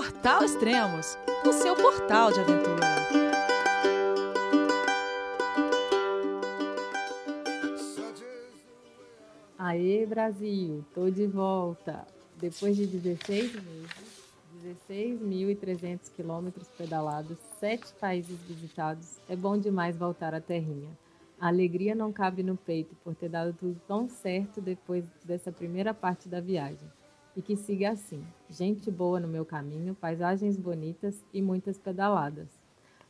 Portal Extremos, o seu portal de aventura. Aê, Brasil, tô de volta. Depois de 16 meses, 16.300 quilômetros pedalados, sete países visitados, é bom demais voltar à terrinha. A alegria não cabe no peito por ter dado tudo tão certo depois dessa primeira parte da viagem. E que siga assim: gente boa no meu caminho, paisagens bonitas e muitas pedaladas.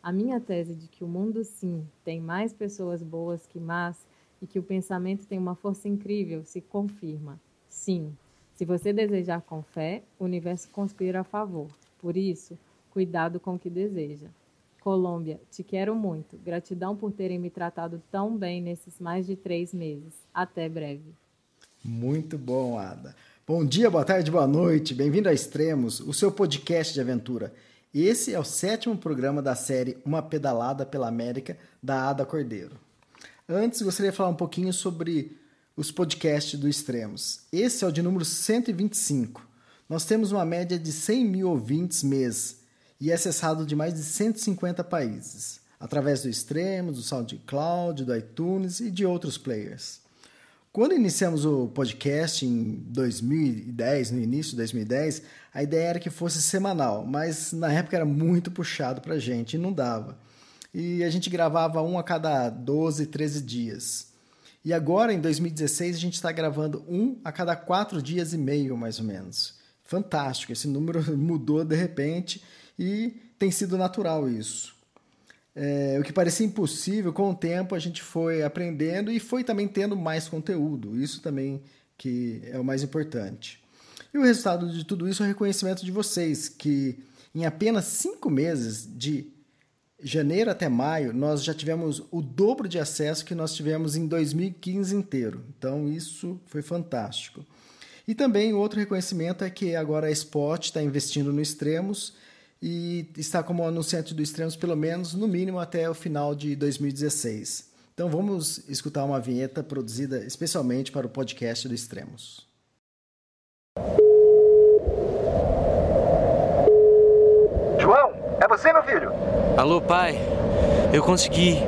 A minha tese de que o mundo, sim, tem mais pessoas boas que más e que o pensamento tem uma força incrível se confirma. Sim, se você desejar com fé, o universo conspira a favor. Por isso, cuidado com o que deseja. Colômbia, te quero muito. Gratidão por terem me tratado tão bem nesses mais de três meses. Até breve. Muito bom, Ada. Bom dia, boa tarde, boa noite. Bem-vindo a Extremos, o seu podcast de aventura. Esse é o sétimo programa da série Uma Pedalada pela América, da Ada Cordeiro. Antes, gostaria de falar um pouquinho sobre os podcasts do Extremos. Esse é o de número 125. Nós temos uma média de 100 mil ouvintes mês e é acessado de mais de 150 países, através do Extremos, do SoundCloud, do iTunes e de outros players. Quando iniciamos o podcast em 2010, no início de 2010, a ideia era que fosse semanal, mas na época era muito puxado para a gente e não dava. E a gente gravava um a cada 12, 13 dias. E agora, em 2016, a gente está gravando um a cada quatro dias e meio, mais ou menos. Fantástico, esse número mudou de repente e tem sido natural isso. É, o que parecia impossível, com o tempo a gente foi aprendendo e foi também tendo mais conteúdo. Isso também que é o mais importante. E o resultado de tudo isso é o reconhecimento de vocês, que em apenas cinco meses, de janeiro até maio, nós já tivemos o dobro de acesso que nós tivemos em 2015 inteiro. Então isso foi fantástico. E também outro reconhecimento é que agora a Spot está investindo no Extremos e está como anunciante do Extremos pelo menos no mínimo até o final de 2016. Então vamos escutar uma vinheta produzida especialmente para o podcast do Extremos. João, é você, meu filho? Alô, pai. Eu consegui.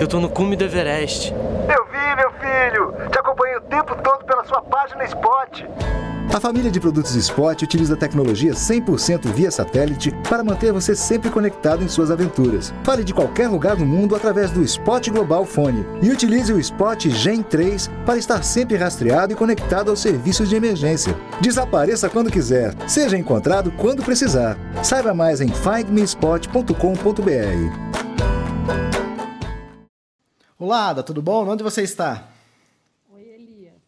Eu tô no cume do Everest. Eu vi, meu filho. Te acompanhei o tempo todo pela sua página Spot. A família de produtos Spot utiliza tecnologia 100% via satélite para manter você sempre conectado em suas aventuras. Fale de qualquer lugar do mundo através do Spot Global Fone e utilize o Spot Gen 3 para estar sempre rastreado e conectado aos serviços de emergência. Desapareça quando quiser, seja encontrado quando precisar. Saiba mais em findmespot.com.br. Olá, Ada, tudo bom? Onde você está? Oi, Elias.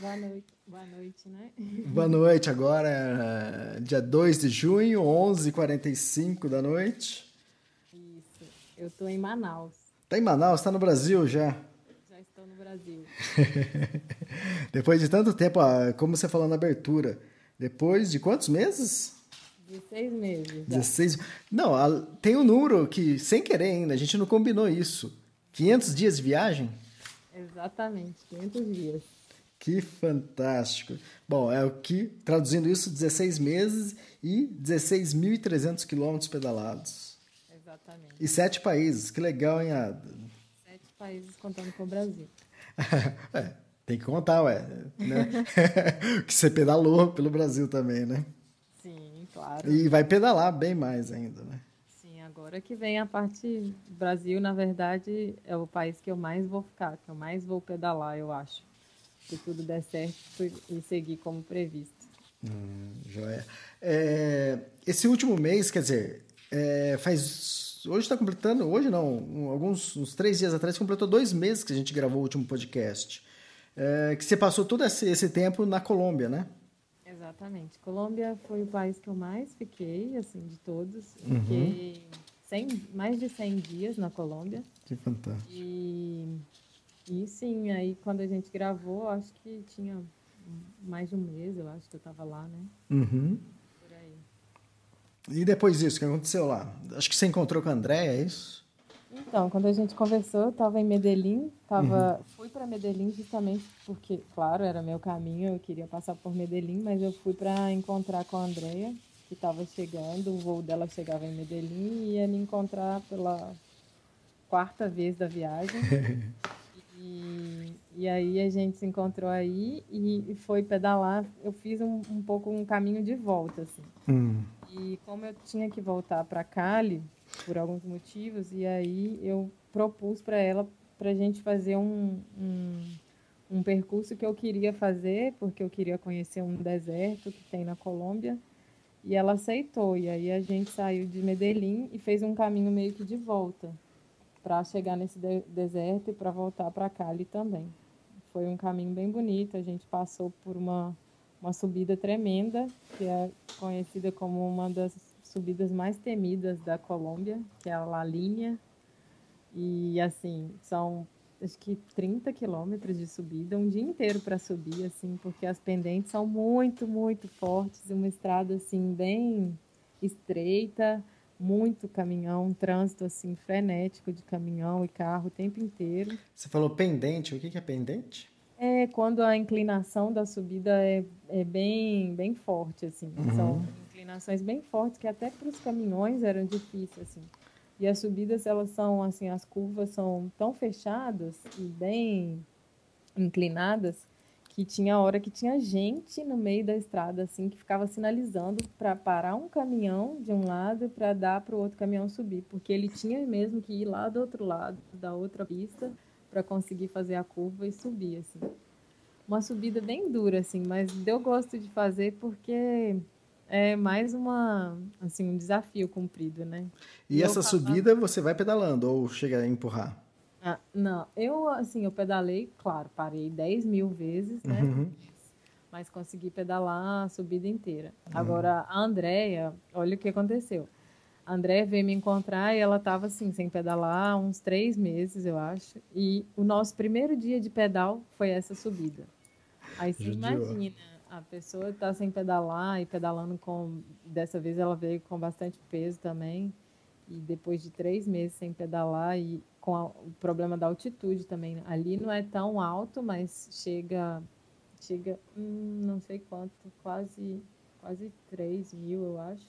Boa noite. Boa noite, né? Boa noite, agora é dia 2 de junho, 11h45 da noite. Isso. Eu estou em Manaus. Está em Manaus? Está no Brasil já? Já estou no Brasil. depois de tanto tempo, como você falou na abertura, depois de quantos meses? 16 meses. Já. 16. Não, tem um número que, sem querer ainda, a gente não combinou isso. 500 dias de viagem? Exatamente, 500 dias. Que fantástico. Bom, é o que, traduzindo isso, 16 meses e 16.300 quilômetros pedalados. Exatamente. E sete países. Que legal, hein, Ada? Sete países contando com o Brasil. é, tem que contar, ué. Né? que você pedalou pelo Brasil também, né? Sim, claro. E vai pedalar bem mais ainda, né? Sim, agora que vem a parte... Brasil, na verdade, é o país que eu mais vou ficar, que eu mais vou pedalar, eu acho se tudo der certo e seguir como previsto. Hum, joia. É, esse último mês, quer dizer, é, faz. Hoje está completando, hoje não, alguns uns três dias atrás, completou dois meses que a gente gravou o último podcast. É, que você passou todo esse, esse tempo na Colômbia, né? Exatamente. Colômbia foi o país que eu mais fiquei, assim, de todos. Uhum. Fiquei 100, mais de 100 dias na Colômbia. Que fantástico. E e sim, aí quando a gente gravou, acho que tinha mais de um mês, eu acho que eu estava lá, né? Uhum. Por aí. E depois disso, o que aconteceu lá? Acho que você encontrou com a Andréia, é isso? Então, quando a gente conversou, eu estava em Medellín, tava, uhum. fui para Medellín justamente porque, claro, era meu caminho, eu queria passar por Medellín, mas eu fui para encontrar com a Andréia, que estava chegando, o voo dela chegava em Medellín e ia me encontrar pela quarta vez da viagem. E, e aí a gente se encontrou aí e, e foi pedalar. Eu fiz um, um, pouco um caminho de volta, assim. Hum. E como eu tinha que voltar para Cali, por alguns motivos, e aí eu propus para ela para a gente fazer um, um, um percurso que eu queria fazer, porque eu queria conhecer um deserto que tem na Colômbia. E ela aceitou. E aí a gente saiu de Medellín e fez um caminho meio que de volta para chegar nesse de deserto e para voltar para Cali também. Foi um caminho bem bonito, a gente passou por uma, uma subida tremenda, que é conhecida como uma das subidas mais temidas da Colômbia, que é a La Linha. E assim, são acho que 30 quilômetros de subida, um dia inteiro para subir, assim, porque as pendentes são muito, muito fortes, uma estrada assim bem estreita, muito caminhão, um trânsito assim frenético de caminhão e carro o tempo inteiro. Você falou pendente, o que é pendente? É quando a inclinação da subida é, é bem, bem forte, assim. Uhum. São inclinações bem fortes que até para os caminhões eram difíceis, assim. E as subidas, elas são, assim, as curvas são tão fechadas e bem inclinadas que tinha hora que tinha gente no meio da estrada, assim, que ficava sinalizando para parar um caminhão de um lado para dar para o outro caminhão subir, porque ele tinha mesmo que ir lá do outro lado, da outra pista, para conseguir fazer a curva e subir, assim. Uma subida bem dura, assim, mas eu gosto de fazer porque é mais uma, assim, um desafio cumprido, né? E, e essa subida você vai pedalando ou chega a empurrar? Ah, não, eu assim, eu pedalei, claro, parei 10 mil vezes, né? Uhum. Mas consegui pedalar a subida inteira. Uhum. Agora, a Andrea, olha o que aconteceu. A Andrea veio me encontrar e ela estava assim, sem pedalar, uns três meses, eu acho. E o nosso primeiro dia de pedal foi essa subida. Aí você imagina, a pessoa está sem pedalar e pedalando com. Dessa vez ela veio com bastante peso também. E depois de três meses sem pedalar e com a, o problema da altitude também. Né? Ali não é tão alto, mas chega, chega, hum, não sei quanto, quase, quase 3 mil, eu acho.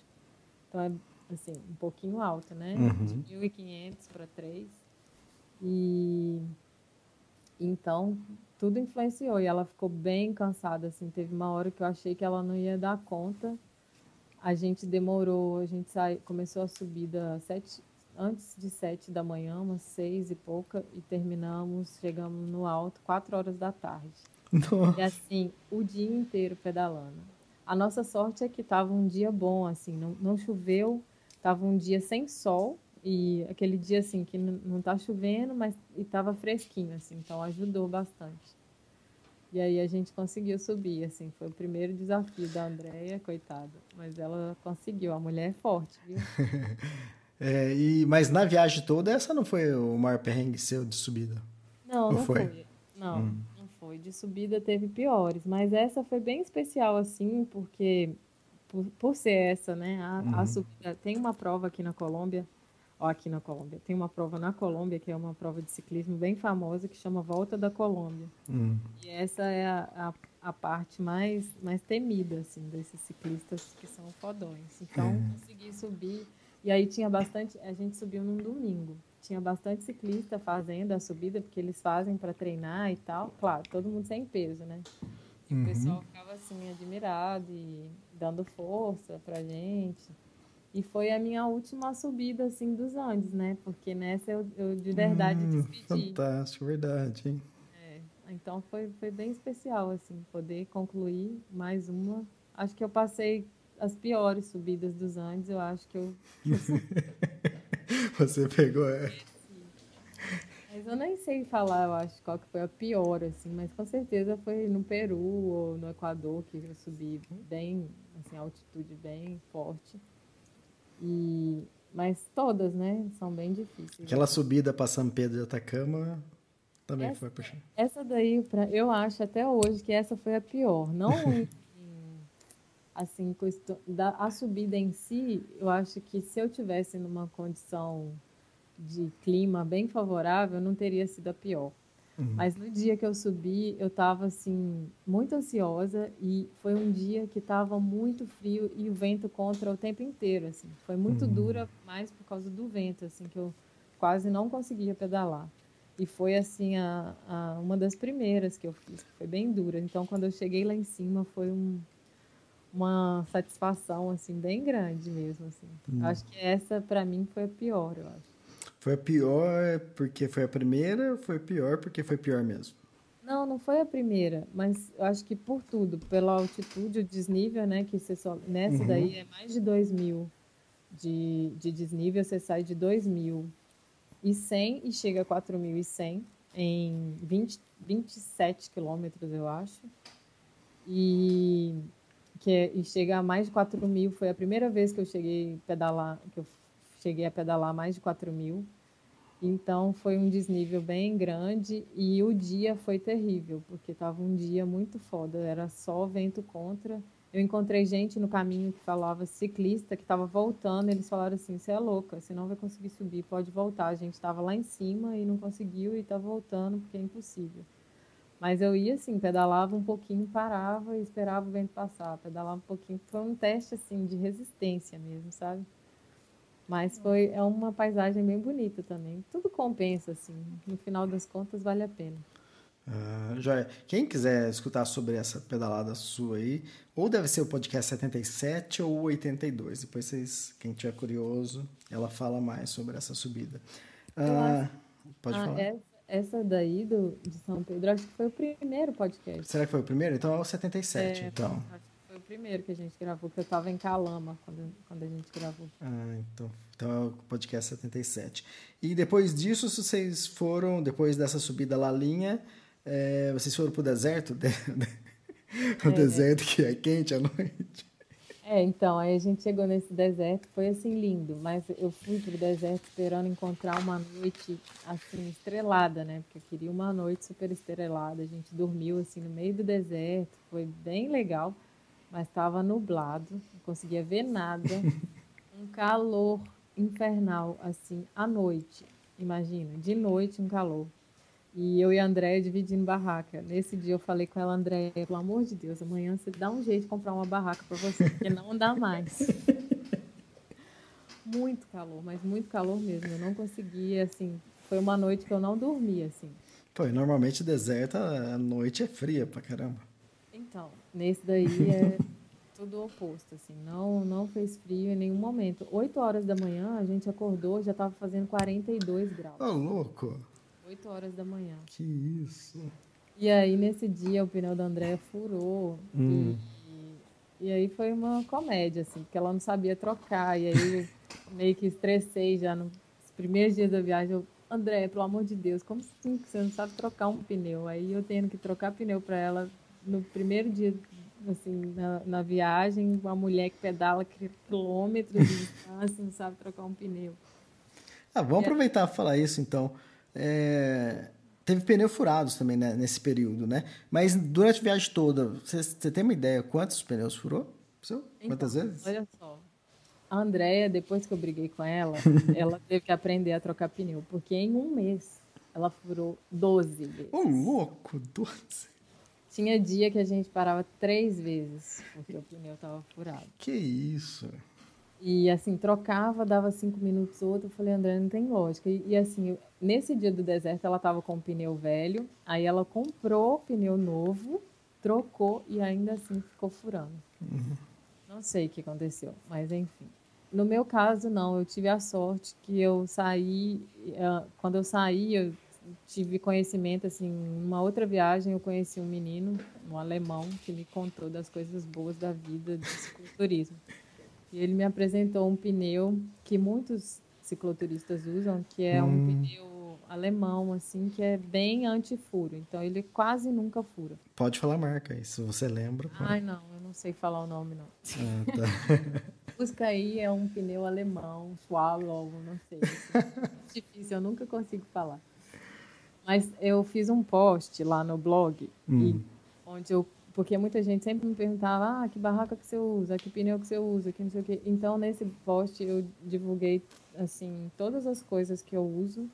Então é assim, um pouquinho alto, né? Uhum. De 1.500 para 3. E então tudo influenciou e ela ficou bem cansada, assim. Teve uma hora que eu achei que ela não ia dar conta. A gente demorou, a gente sai, começou a subida sete, antes de sete da manhã, umas seis e pouca, e terminamos, chegamos no alto, quatro horas da tarde. Nossa. E assim, o dia inteiro pedalando. A nossa sorte é que estava um dia bom, assim, não, não choveu, estava um dia sem sol, e aquele dia assim que não está chovendo, mas estava fresquinho, assim, então ajudou bastante. E aí a gente conseguiu subir, assim, foi o primeiro desafio da Andréia, coitada. Mas ela conseguiu, a mulher é forte, viu? É, e, mas na viagem toda, essa não foi o maior perrengue seu de subida? Não, Ou não foi? foi. Não, hum. não foi. De subida teve piores, mas essa foi bem especial, assim, porque por, por ser essa, né? A, uhum. a subida, tem uma prova aqui na Colômbia, ó, aqui na Colômbia, tem uma prova na Colômbia, que é uma prova de ciclismo bem famosa, que chama Volta da Colômbia. Uhum. E essa é a, a, a, parte mais, mais temida, assim, desses ciclistas que são fodões. Então, uhum. consegui subir e aí tinha bastante, a gente subiu num domingo. Tinha bastante ciclista fazendo a subida, porque eles fazem para treinar e tal. Claro, todo mundo sem peso, né? E uhum. o pessoal ficava assim, admirado e dando força pra gente. E foi a minha última subida, assim, dos Andes, né? Porque nessa eu, eu de verdade hum, despedi. Fantástico, verdade, hein? É, então foi, foi bem especial, assim, poder concluir mais uma. Acho que eu passei as piores subidas dos Andes, eu acho que eu. Você pegou, é. Mas eu nem sei falar, eu acho, qual que foi a pior, assim, mas com certeza foi no Peru ou no Equador que eu subi bem, assim, altitude bem forte. E, mas todas, né, são bem difíceis. Aquela subida para São Pedro de Atacama também essa, foi puxando. Essa daí, pra, eu acho até hoje que essa foi a pior. Não assim, da, a subida em si, eu acho que se eu tivesse numa condição de clima bem favorável, não teria sido a pior. Mas no dia que eu subi, eu estava assim muito ansiosa e foi um dia que estava muito frio e o vento contra o tempo inteiro, assim. Foi muito dura, mais por causa do vento, assim, que eu quase não conseguia pedalar. E foi assim a, a uma das primeiras que eu fiz, foi bem dura. Então quando eu cheguei lá em cima foi um, uma satisfação assim bem grande mesmo, assim. Acho que essa para mim foi a pior, eu acho. Foi a pior porque foi a primeira foi a pior porque foi pior mesmo? Não, não foi a primeira, mas eu acho que por tudo, pela altitude, o desnível, né, que você só, nessa daí é mais de 2 mil de, de desnível, você sai de 2.100 e chega a 4.100 em 20, 27 quilômetros, eu acho. E, que é- e chega a mais de 4 mil, foi a primeira vez que eu cheguei a pedalar, que eu cheguei a pedalar mais de 4 mil. Então foi um desnível bem grande e o dia foi terrível, porque estava um dia muito foda, era só vento contra. Eu encontrei gente no caminho que falava ciclista que estava voltando, eles falaram assim: "Você é louca, você não vai conseguir subir, pode voltar". A gente estava lá em cima e não conseguiu e está voltando porque é impossível. Mas eu ia assim, pedalava um pouquinho, parava e esperava o vento passar, pedalava um pouquinho, foi um teste assim de resistência mesmo, sabe? Mas foi é uma paisagem bem bonita também. Tudo compensa assim. No final das contas vale a pena. Ah, joia. Quem quiser escutar sobre essa pedalada sua aí, ou deve ser o podcast 77 ou 82. Depois vocês, quem tiver curioso, ela fala mais sobre essa subida. Ah, pode Ah, falar. essa, essa daí do, de São Pedro, acho que foi o primeiro podcast. Será que foi o primeiro? Então é o 77, É, então. Acho que foi o primeiro que a gente gravou, que eu estava em Calama quando, quando a gente gravou. Ah, então, então é o podcast 77. E depois disso, vocês foram, depois dessa subida Lalinha, é, vocês foram pro deserto? o deserto que é quente à noite. É, então, aí a gente chegou nesse deserto, foi assim lindo, mas eu fui pro deserto esperando encontrar uma noite assim estrelada, né? Porque eu queria uma noite super estrelada. A gente dormiu assim no meio do deserto, foi bem legal, mas estava nublado, não conseguia ver nada. Um calor infernal assim à noite. Imagina, de noite um calor. E eu e a Andréia dividindo barraca. Nesse dia eu falei com ela, Andréia, pelo amor de Deus, amanhã você dá um jeito de comprar uma barraca para você, porque não dá mais. Muito calor, mas muito calor mesmo. Eu não conseguia, assim, foi uma noite que eu não dormi, assim. Pô, e normalmente deserto a noite é fria pra caramba. Então, nesse daí é tudo o oposto, assim. Não, não fez frio em nenhum momento. 8 horas da manhã, a gente acordou, já estava fazendo 42 graus. Ô, louco! 8 horas da manhã. Que isso? E aí, nesse dia, o pneu da Andréia furou. E, e aí foi uma comédia, assim, porque ela não sabia trocar. E aí, eu meio que estressei já nos primeiros dias da viagem. Eu, Andréia, pelo amor de Deus, como assim que você não sabe trocar um pneu? Aí eu tendo que trocar pneu para ela no primeiro dia, assim, na, na viagem, uma mulher que pedala quilômetros de distância, não sabe trocar um pneu. Ah, vamos aproveitar e falar isso então. É, Teve pneus furados também né, nesse período, né? Mas durante a viagem toda, você, tem uma ideia quantos pneus furou? Seu? Quantas Então, vezes? Olha só. A Andrea, depois que eu briguei com ela, ela teve que aprender a trocar pneu, porque em um mês ela furou 12 vezes. Ô, louco, 12. Tinha dia que a gente parava três vezes, porque o pneu estava furado. Que isso? E assim, trocava, dava cinco minutos outro. Eu falei, André, não tem lógica. E, e, assim, eu- nesse dia do deserto, ela estava com o pneu velho, aí ela comprou pneu novo, trocou e ainda assim ficou furando. Não sei o que aconteceu, mas enfim. No meu caso, não. Eu tive a sorte que eu saí. eh, Quando eu saí, eu tive conhecimento, assim, numa outra viagem, eu conheci um menino, um alemão, que me contou das coisas boas da vida do cicloturismo. E ele me apresentou um pneu que muitos cicloturistas usam, que é um pneu alemão, assim, que é bem anti-furo. Então, ele quase nunca fura. Pode falar a marca aí, se você lembra. pode. Ai, não, eu não sei falar o nome, não. Ah, tá. Busca aí é um pneu alemão, Swallow, não sei. É difícil, eu nunca consigo falar. Mas eu fiz um post lá no blog, e, onde eu, porque muita gente sempre me perguntava, ah, que barraca que você usa, que pneu que você usa, que não sei o quê. Então, nesse post eu divulguei, assim, todas as coisas que eu uso,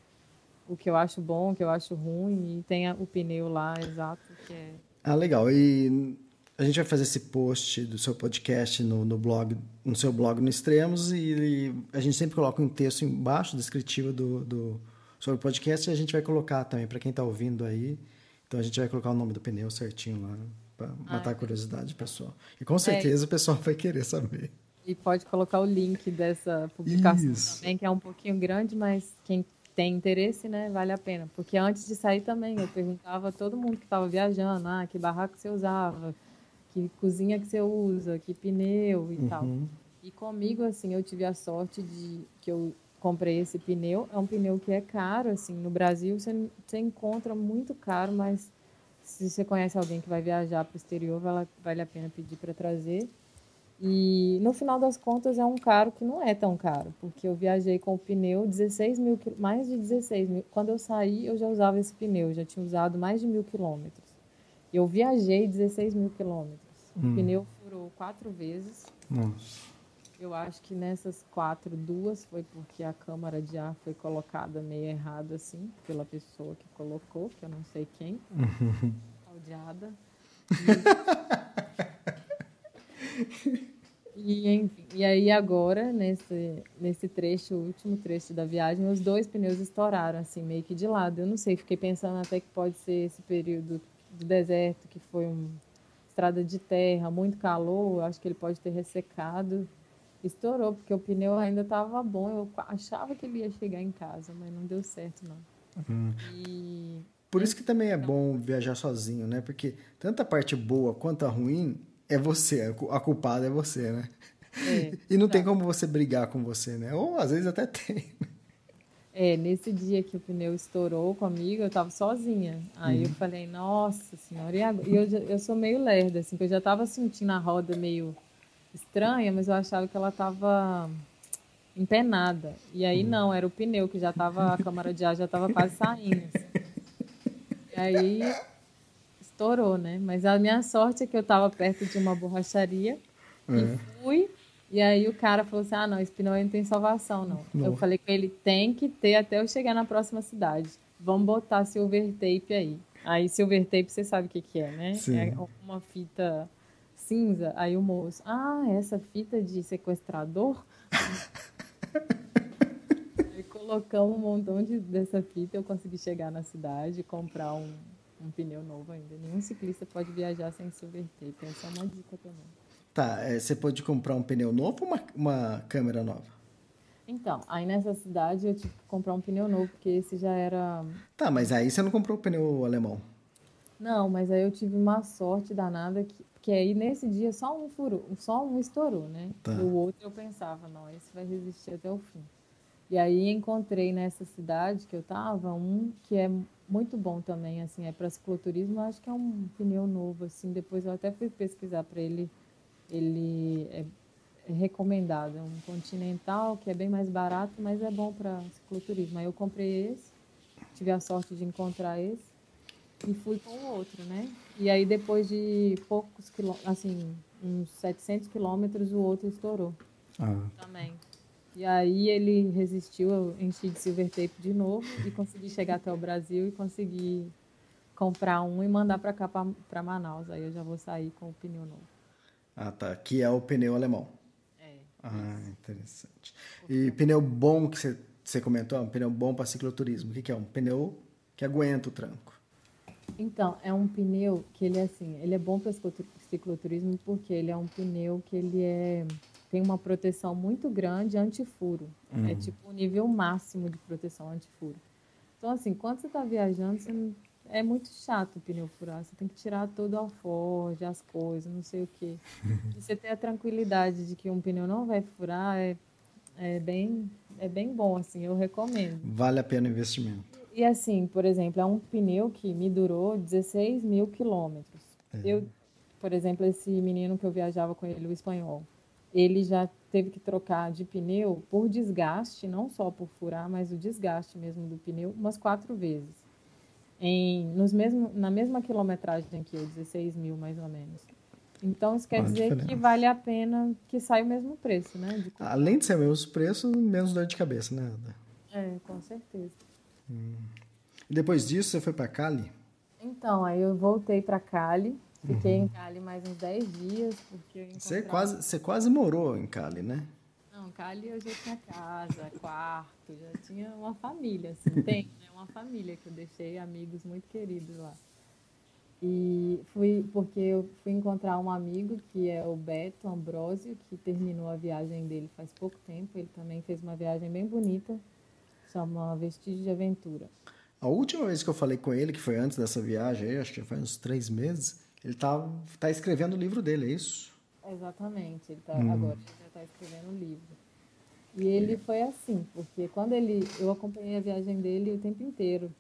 o que eu acho bom, o que eu acho ruim, e tem o pneu lá exato, que é. Ah, legal. E a gente vai fazer esse post do seu podcast no, no blog, no seu blog no Extremos, e, a gente sempre coloca um texto embaixo, descritivo do, do sobre o podcast, e a gente vai colocar também para quem está ouvindo aí. Então a gente vai colocar o nome do pneu certinho lá, para matar a curiosidade pessoal. E com certeza o pessoal vai querer saber. E pode colocar o link dessa publicação Isso. também, que é um pouquinho grande, mas quem tem interesse, né, vale a pena. Porque antes de sair também, eu perguntava a todo mundo que estava viajando, ah, que barraco você usava, que cozinha que você usa, que pneu e tal. E comigo, assim, eu tive a sorte de que eu comprei esse pneu. É um pneu que é caro, assim, no Brasil você, você encontra muito caro, mas se você conhece alguém que vai viajar para o exterior, vale, a pena pedir para trazer. E no final das contas é um caro que não é tão caro, porque eu viajei com o pneu 16 mil, mais de 16 mil. Quando eu saí, eu já usava esse pneu, já tinha usado mais de mil quilômetros. Eu viajei 16 mil quilômetros. O pneu furou quatro vezes. Nossa. Eu acho que nessas quatro, duas foi porque a câmara de ar foi colocada meio errado assim, pela pessoa que colocou, que eu não sei quem. Odiada. E, enfim, e aí agora, nesse, nesse trecho, o último trecho da viagem, os dois pneus estouraram, assim, meio que de lado. Eu não sei, fiquei pensando até que pode ser esse período do deserto, que foi uma estrada de terra, muito calor, acho que ele pode ter ressecado. Estourou, porque o pneu ainda estava bom, eu achava que ele ia chegar em casa, mas não deu certo, não. E Por isso que também é bom viajar sozinho, né? Porque tanto a parte boa quanto a ruim é você, a cu- a culpada é você, né? É, e não tem como você brigar com você, né? Ou às vezes até tem. É, nesse dia que o pneu estourou comigo, eu tava sozinha. Aí eu falei, nossa senhora, e agora? E eu, eu sou meio lerda, assim, que eu já tava sentindo a roda meio estranha, mas eu achava que ela tava empenada. E aí não, era o pneu que já tava, a câmara de ar já tava quase saindo. assim. E aí estourou, né? Mas a minha sorte é que eu tava perto de uma borracharia e fui. E aí o cara falou assim: ah, não, esse pneu aí não tem salvação, não. Eu falei com ele: tem que ter até eu chegar na próxima cidade. Vamos botar silver tape aí. Aí silver tape você sabe o que, que é, né? Sim. É uma fita cinza. Aí o moço: ah, essa fita de sequestrador? Aí colocamos um montão de, dessa fita, eu consegui chegar na cidade e comprar um, um pneu novo ainda. Nenhum ciclista pode viajar sem silver tape. Essa é uma dica também. Tá, é, você pode comprar um pneu novo ou uma, uma câmera nova? Então, aí nessa cidade eu tive que comprar um pneu novo, porque esse já era. Tá, mas aí você não comprou o pneu alemão. Não, mas aí eu tive uma sorte danada que, que aí nesse dia só um furou, só um estourou, né? Tá. O outro eu pensava, não, esse vai resistir até o fim. E aí encontrei nessa cidade que eu tava um que é muito bom também, assim, é para cicloturismo, acho que é um pneu novo, assim, depois eu até fui pesquisar para ele, ele é, é recomendado, é um Continental que é bem mais barato, mas é bom para cicloturismo. Aí eu comprei esse, tive a sorte de encontrar esse e fui com o outro, né? E aí depois de poucos quilômetros, assim, uns 700 quilômetros, o outro estourou Ah, também. E aí ele resistiu, eu enchi de silver tape de novo e consegui chegar até o Brasil e consegui comprar um e mandar para cá, para Manaus. Aí eu já vou sair com o pneu novo. ah, tá. Que é o pneu alemão. É. Ah, interessante. E pneu bom que você, você comentou, é um pneu bom para cicloturismo. O que, que é? Um pneu que aguenta o tranco. Então, é um pneu que ele é assim, ele é bom para cicloturismo porque ele é um pneu que ele é tem uma proteção muito grande antifuro. É tipo o nível máximo de proteção antifuro. Então, assim, quando você está viajando, você não- é muito chato o pneu furar. Você tem que tirar todo o alforje, as coisas, não sei o quê. E você ter a tranquilidade de que um pneu não vai furar é, é, bem, é bem bom, assim, eu recomendo. Vale a pena o investimento. E assim, por exemplo, é um pneu que me durou 16 mil quilômetros. Eu, por exemplo, esse menino que eu viajava com ele, o espanhol, ele já teve que trocar de pneu por desgaste, não só por furar, mas o desgaste mesmo do pneu, umas quatro vezes. Em, nos mesmo, na mesma quilometragem que eu, 16 mil mais ou menos. Então, isso quer Olha a dizer que diferença. vale a pena que sai o mesmo preço, né? de. Além de ser o mesmo preço, menos dor de cabeça, né? Ada? É, com certeza. E depois disso você foi para Cali? Então, aí eu voltei para Cali, fiquei uhum. em Cali mais uns 10 dias, porque encontrava... você quase Você quase morou em Cali, né? Não, Cali eu já tinha casa, quarto, já tinha uma família, assim, tem, né? Uma família que eu deixei, amigos muito queridos lá. E fui porque eu fui encontrar um amigo que é o Beto Ambrosio, que terminou a viagem dele faz pouco tempo. Ele também fez uma viagem bem bonita, chama Vestígio de Aventura. A última vez que eu falei com ele, que foi antes dessa viagem, acho que foi uns três meses, ele tá, tá escrevendo o livro dele, é isso? Exatamente, ele tá, hum. agora ele já está escrevendo o livro. E ele foi assim, porque quando ele, eu acompanhei a viagem dele o tempo inteiro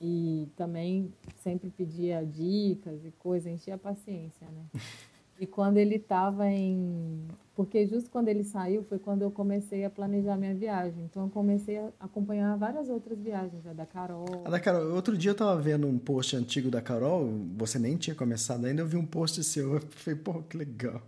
e também sempre pedia dicas e coisas, enchia a paciência, né? E quando ele estava em. Porque justo quando ele saiu foi quando eu comecei a planejar minha viagem. Então eu comecei a acompanhar várias outras viagens, a da Carol. A da Carol. Outro dia eu estava vendo um post antigo da Carol, você nem tinha começado ainda, eu vi um post seu. Eu falei, pô, que legal.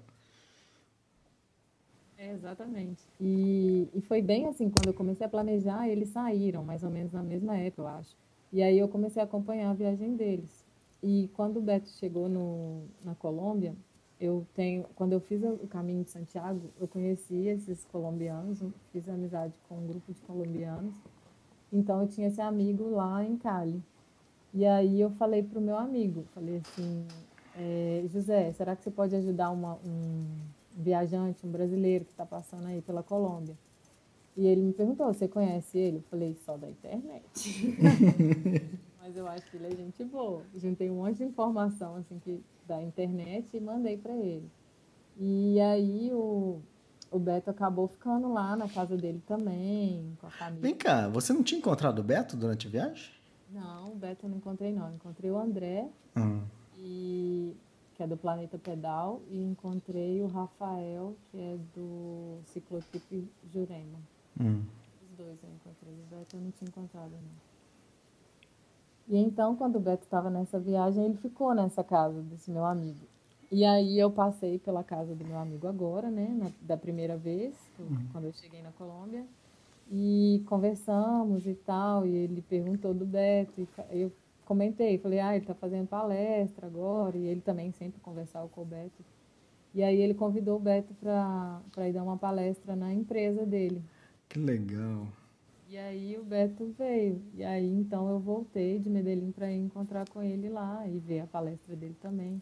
É, exatamente. E, e foi bem assim, quando eu comecei a planejar, eles saíram, mais ou menos na mesma época, eu acho. E aí eu comecei a acompanhar a viagem deles. E quando o Beto chegou no, na Colômbia, eu tenho, quando eu fiz o caminho de Santiago, eu conheci esses colombianos, fiz amizade com um grupo de colombianos. Então eu tinha esse amigo lá em Cali. E aí eu falei para o meu amigo, falei assim, é, José, será que você pode ajudar uma, um viajante, um brasileiro que está passando aí pela Colômbia? E ele me perguntou, você conhece ele? Eu falei, só da internet. Mas eu acho que ele é gente boa. Juntei um monte de informação assim que da internet e mandei para ele. E aí o, o Beto acabou ficando lá na casa dele também, com a família. Vem cá, você não tinha encontrado o Beto durante a viagem? Não, o Beto eu não encontrei não. encontrei o André, uhum. e, que é do Planeta Pedal, e encontrei o Rafael, que é do Ciclotrip Jurema. Hum. Os dois eu encontrei. O Beto eu não tinha encontrado, não. E então, quando o Beto estava nessa viagem, ele ficou nessa casa desse meu amigo. E aí eu passei pela casa do meu amigo agora, né, na, da primeira vez, uhum. quando eu cheguei na Colômbia, e conversamos e tal, e ele perguntou do Beto, e eu comentei, falei, ah, ele está fazendo palestra agora, e ele também sempre conversava com o Beto. E aí ele convidou o Beto para ir dar uma palestra na empresa dele. Que legal. E aí o Beto veio. E aí então eu voltei de Medellín para encontrar com ele lá e ver a palestra dele também.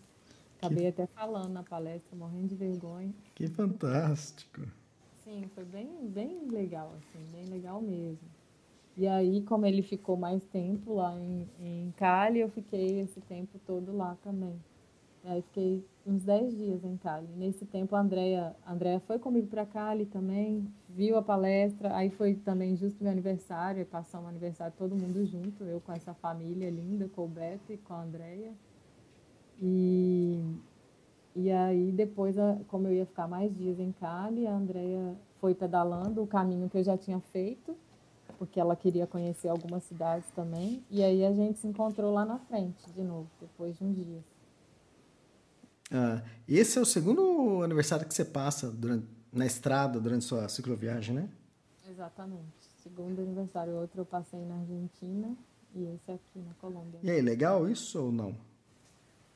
Acabei que... até falando na palestra, morrendo de vergonha. Que fantástico. Sim, foi bem, bem legal, assim, bem legal mesmo. E aí, como ele ficou mais tempo lá em, em Cali, eu fiquei esse tempo todo lá também. Aí fiquei uns 10 dias em Cali. Nesse tempo a Andrea, a Andrea foi comigo para Cali também, viu a palestra, aí foi também justo meu aniversário, passamos o aniversário todo mundo junto, eu com essa família linda, com o Beto e com a Andrea. E, e aí depois, como eu ia ficar mais dias em Cali, a Andrea foi pedalando o caminho que eu já tinha feito, porque ela queria conhecer algumas cidades também, e aí a gente se encontrou lá na frente de novo, depois de uns dias. Ah, esse é o segundo aniversário que você passa durante, na estrada durante sua cicloviagem, né? Exatamente. Segundo aniversário, outro eu passei na Argentina e esse aqui na Colômbia. E aí, legal isso ou não?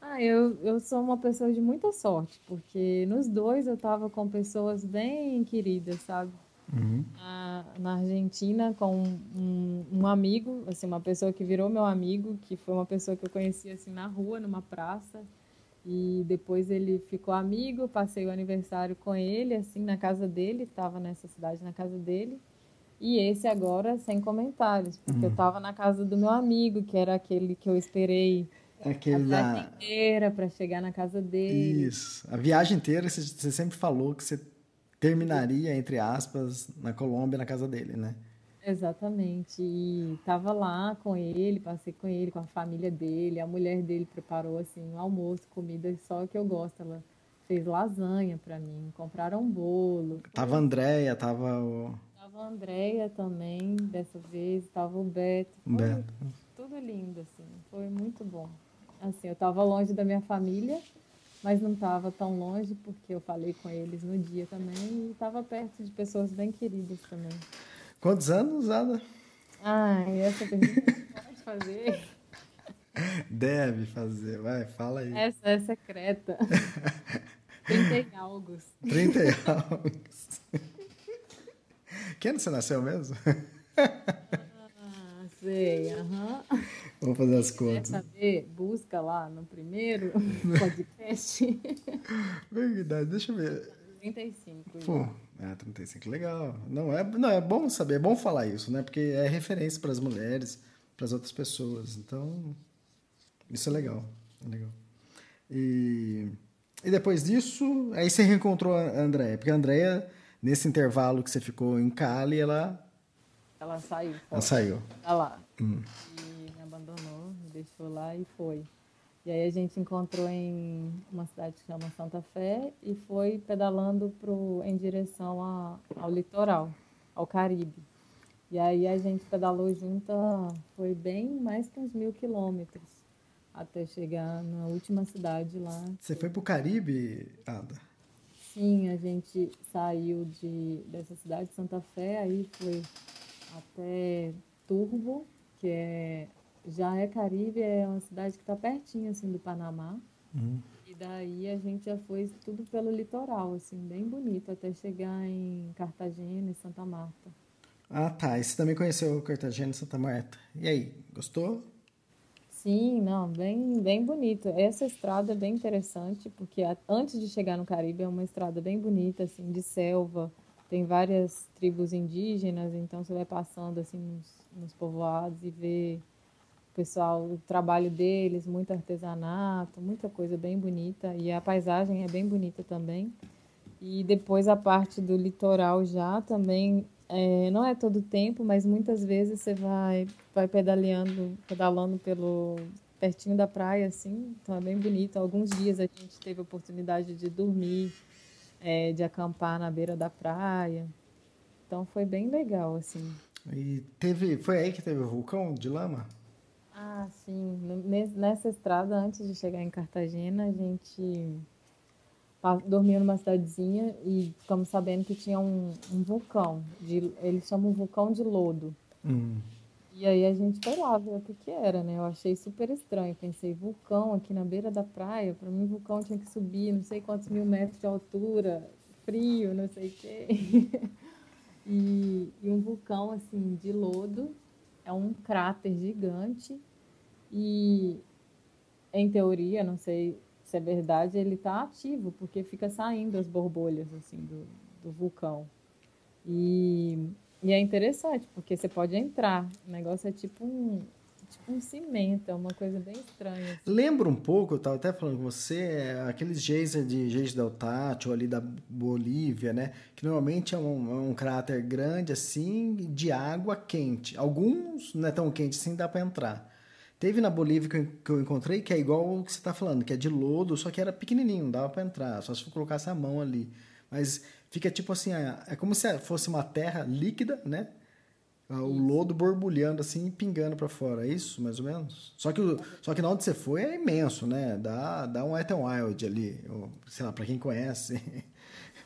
Ah, eu, eu sou uma pessoa de muita sorte, porque nos dois eu estava com pessoas bem queridas, sabe? Uhum. Ah, na Argentina, com um, um, amigo, assim, uma pessoa que virou meu amigo, que foi uma pessoa que eu conheci assim na rua, numa praça, e depois ele ficou amigo, passei o aniversário com ele, assim, na casa dele, estava nessa cidade na casa dele. E esse agora sem comentários, porque uhum. eu estava na casa do meu amigo, que era aquele que eu esperei aquele a viagem da... inteira para chegar na casa dele. Isso. A viagem inteira você sempre falou que você terminaria, entre aspas, na Colômbia, na casa dele, né? Exatamente. E estava lá com ele, passei com ele, com a família dele. A mulher dele preparou assim um almoço, comida só que eu gosto. Ela fez lasanha para mim, compraram um bolo. Tava a Andréia, tava o. Tava a Andréia também, dessa vez, tava o Beto. Foi Beto. Tudo lindo, assim. Foi muito bom. Assim, eu tava longe da minha família, mas não tava tão longe, porque eu falei com eles no dia também e tava perto de pessoas bem queridas também. Quantos anos, Ada? Ah, essa pergunta pode fazer. Deve fazer, vai, fala aí. Essa é secreta. 30 e algo. 30 e algo. Que ano você nasceu mesmo? Ah, sei, aham. Vamos fazer as Quer contas. saber? Busca lá no primeiro podcast. Verdade, deixa eu ver. 35. Pô, ah, 35, legal. Não é, não, é bom saber, é bom falar isso, né? Porque é referência para as mulheres, para as outras pessoas. Então, isso é legal. É legal. E, e depois disso, aí você reencontrou a Andréia. Porque a Andréia, nesse intervalo que você ficou em Cali, ela, Ela saiu. ela saiu. Lá. Hum. E me abandonou, me deixou lá e foi. E aí a gente encontrou em uma cidade que chama Santa Fé e foi pedalando pro, em direção a, ao litoral, ao Caribe. E aí a gente pedalou junta, foi bem mais que uns mil quilômetros até chegar na última cidade lá. Você foi pro Caribe, Ada? Sim, a gente saiu de, dessa cidade, Santa Fé, aí foi até Turbo, que é, já é Caribe, é uma cidade que está pertinho assim, do Panamá. E daí a gente já foi tudo pelo litoral, assim, bem bonito, até chegar em Cartagena e Santa Marta. Ah, tá. E você também conheceu Cartagena e Santa Marta. E aí, gostou? Sim, não, bem, bem bonito. Essa estrada é bem interessante, porque antes de chegar no Caribe é uma estrada bem bonita, assim, de selva. Tem várias tribos indígenas, então você vai passando, assim, nos, nos povoados e vê pessoal, o trabalho deles, muito artesanato, muita coisa bem bonita. E a paisagem é bem bonita também. E depois a parte do litoral já também é, não é todo tempo, mas muitas vezes você vai vai pedaleando, pedalando pelo pertinho da praia assim, então é bem bonito. Alguns dias a gente teve a oportunidade de dormir, é, de acampar na beira da praia. Então foi bem legal assim. E teve, foi aí que teve o vulcão de lama? Ah, sim. Nessa estrada, antes de chegar em Cartagena, a gente dormia numa cidadezinha e ficamos sabendo que tinha um, um vulcão. De, eles chamam vulcão de lodo. Hum. E aí a gente foi lá ver o que que era, né? Eu achei super estranho. Pensei, vulcão aqui na beira da praia. Para mim, vulcão tinha que subir não sei quantos mil metros de altura, frio, não sei o quê. E, e um vulcão, assim, de lodo. É um cráter gigante. E, em teoria, não sei se é verdade, ele está ativo, porque fica saindo as borbolhas, assim, do, do vulcão. E, e é interessante, porque você pode entrar. O negócio é tipo um, tipo um cimento, é uma coisa bem estranha. assim. Lembra um pouco, eu tava até falando com você, é, aqueles geyser de geyser del Tátil ali da Bolívia, né? Que normalmente é um, é um cráter grande assim, de água quente. Alguns não é tão quente assim, dá para entrar. Teve na Bolívia que eu, que eu encontrei que é igual o que você tá falando, que é de lodo, só que era pequenininho, não dava para entrar, só se você colocasse a mão ali. Mas fica tipo assim, é é como se fosse uma terra líquida, né? Ah, O lodo borbulhando assim e pingando para fora, é isso, mais ou menos? Só que, o- só que na onde você foi é imenso, né? Dá, dá um Wet n Wild ali, ou, sei lá, para quem conhece.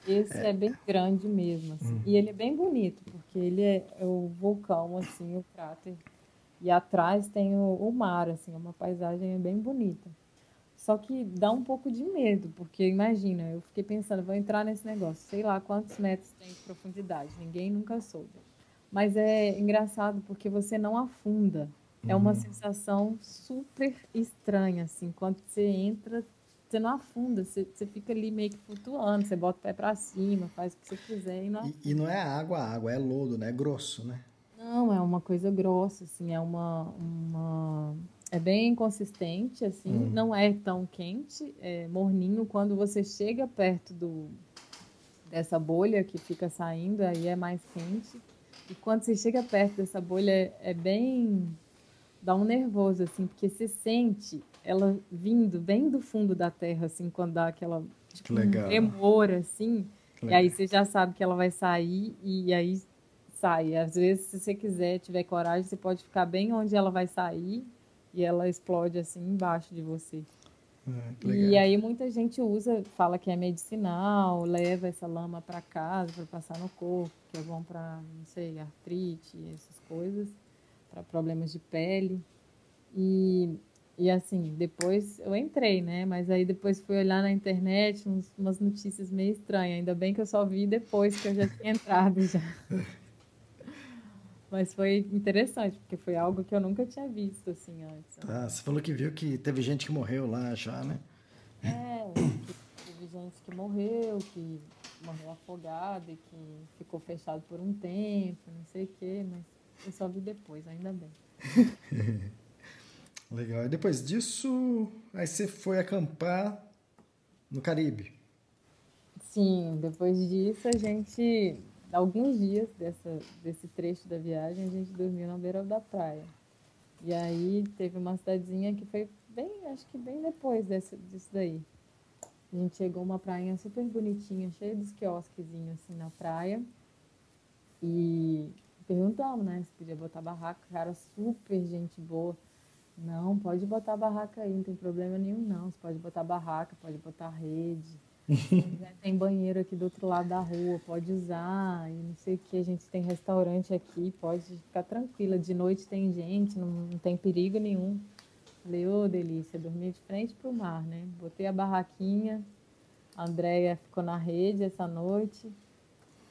Esse é, bem grande mesmo, assim. E ele é bem bonito, porque ele é, é o vulcão, assim, o cráter. E atrás tem o, o mar, assim, é uma paisagem bem bonita. Só que dá um pouco de medo, porque imagina, eu fiquei pensando, vou entrar nesse negócio, sei lá quantos metros tem de profundidade, ninguém nunca soube. Mas é engraçado porque você não afunda. É uma sensação super estranha, assim. Quando você entra, você não afunda, você, você fica ali meio que flutuando, você bota o pé pra cima, faz o que você quiser e não E, e não é água, água, é lodo, né? É grosso, né? Não, é uma coisa grossa, assim, é uma, uma... É bem consistente, assim, não é tão quente, é morninho. Quando você chega perto do, dessa bolha que fica saindo, aí é mais quente. E quando você chega perto dessa bolha, é, bem... dá um nervoso, assim, porque você sente ela vindo bem do fundo da terra, assim, quando dá aquela... Tipo, legal. um tremor, assim, e aí você já sabe que ela vai sair e aí sai. Às vezes, se você quiser, tiver coragem, você pode ficar bem onde ela vai sair e ela explode assim embaixo de você. Ah, E aí muita gente usa, fala que é medicinal, leva essa lama para casa para passar no corpo, que é bom para, não sei, artrite, essas coisas, para problemas de pele. E, e assim, depois eu entrei, né? Mas aí depois fui olhar na internet uns, umas notícias meio estranhas. Ainda bem que eu só vi depois que eu já tinha entrado já. Mas foi interessante, porque foi algo que eu nunca tinha visto assim antes. Tá, você falou que viu que teve gente que morreu lá já, né? É, teve gente que morreu, que morreu afogada e que ficou fechado por um tempo, não sei o quê, mas eu só vi depois, ainda bem. Legal. E depois disso, aí você foi acampar no Caribe. Sim, depois disso a gente alguns dias dessa, desse trecho da viagem, a gente dormiu na beira da praia. E aí teve uma cidadezinha que foi bem, acho que bem depois desse, disso daí. A gente chegou uma prainha super bonitinha, cheia de quiosquezinhos assim na praia. E perguntamos, né, se podia botar barraca. Cara, super gente boa. Não, pode botar barraca aí, não tem problema nenhum não. Você pode botar barraca, pode botar rede tem banheiro aqui do outro lado da rua, pode usar, e não sei o que, a gente tem restaurante aqui, pode ficar tranquila. De noite tem gente, não, não tem perigo nenhum. Falei, ô oh, delícia, dormi de frente pro mar, né? Botei a barraquinha, a Andrea ficou na rede essa noite,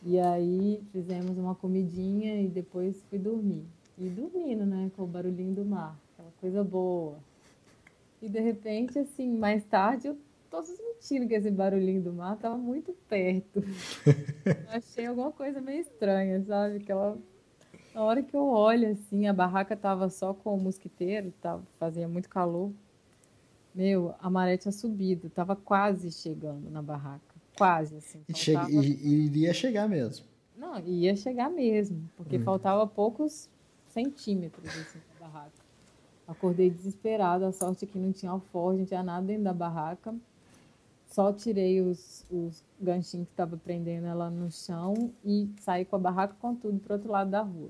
e aí fizemos uma comidinha e depois fui dormir. E dormindo, né? Com o barulhinho do mar, aquela coisa boa. E de repente, assim, mais tarde eu tô sentindo que esse barulhinho do mar tava muito perto. achei alguma coisa meio estranha, sabe? Aquela... Na hora que eu olho, assim, a barraca tava só com o mosquiteiro, tava, fazia muito calor. Meu, a maré tinha subido, tava quase chegando na barraca. Quase, assim. E, e, e iria chegar mesmo. Não, ia chegar mesmo, porque hum. faltava poucos centímetros, assim, da barraca. Acordei desesperada, a sorte é que não tinha alforje, não tinha nada dentro da barraca. Só tirei os, os ganchinhos que estava prendendo ela no chão e saí com a barraca com tudo para outro lado da rua.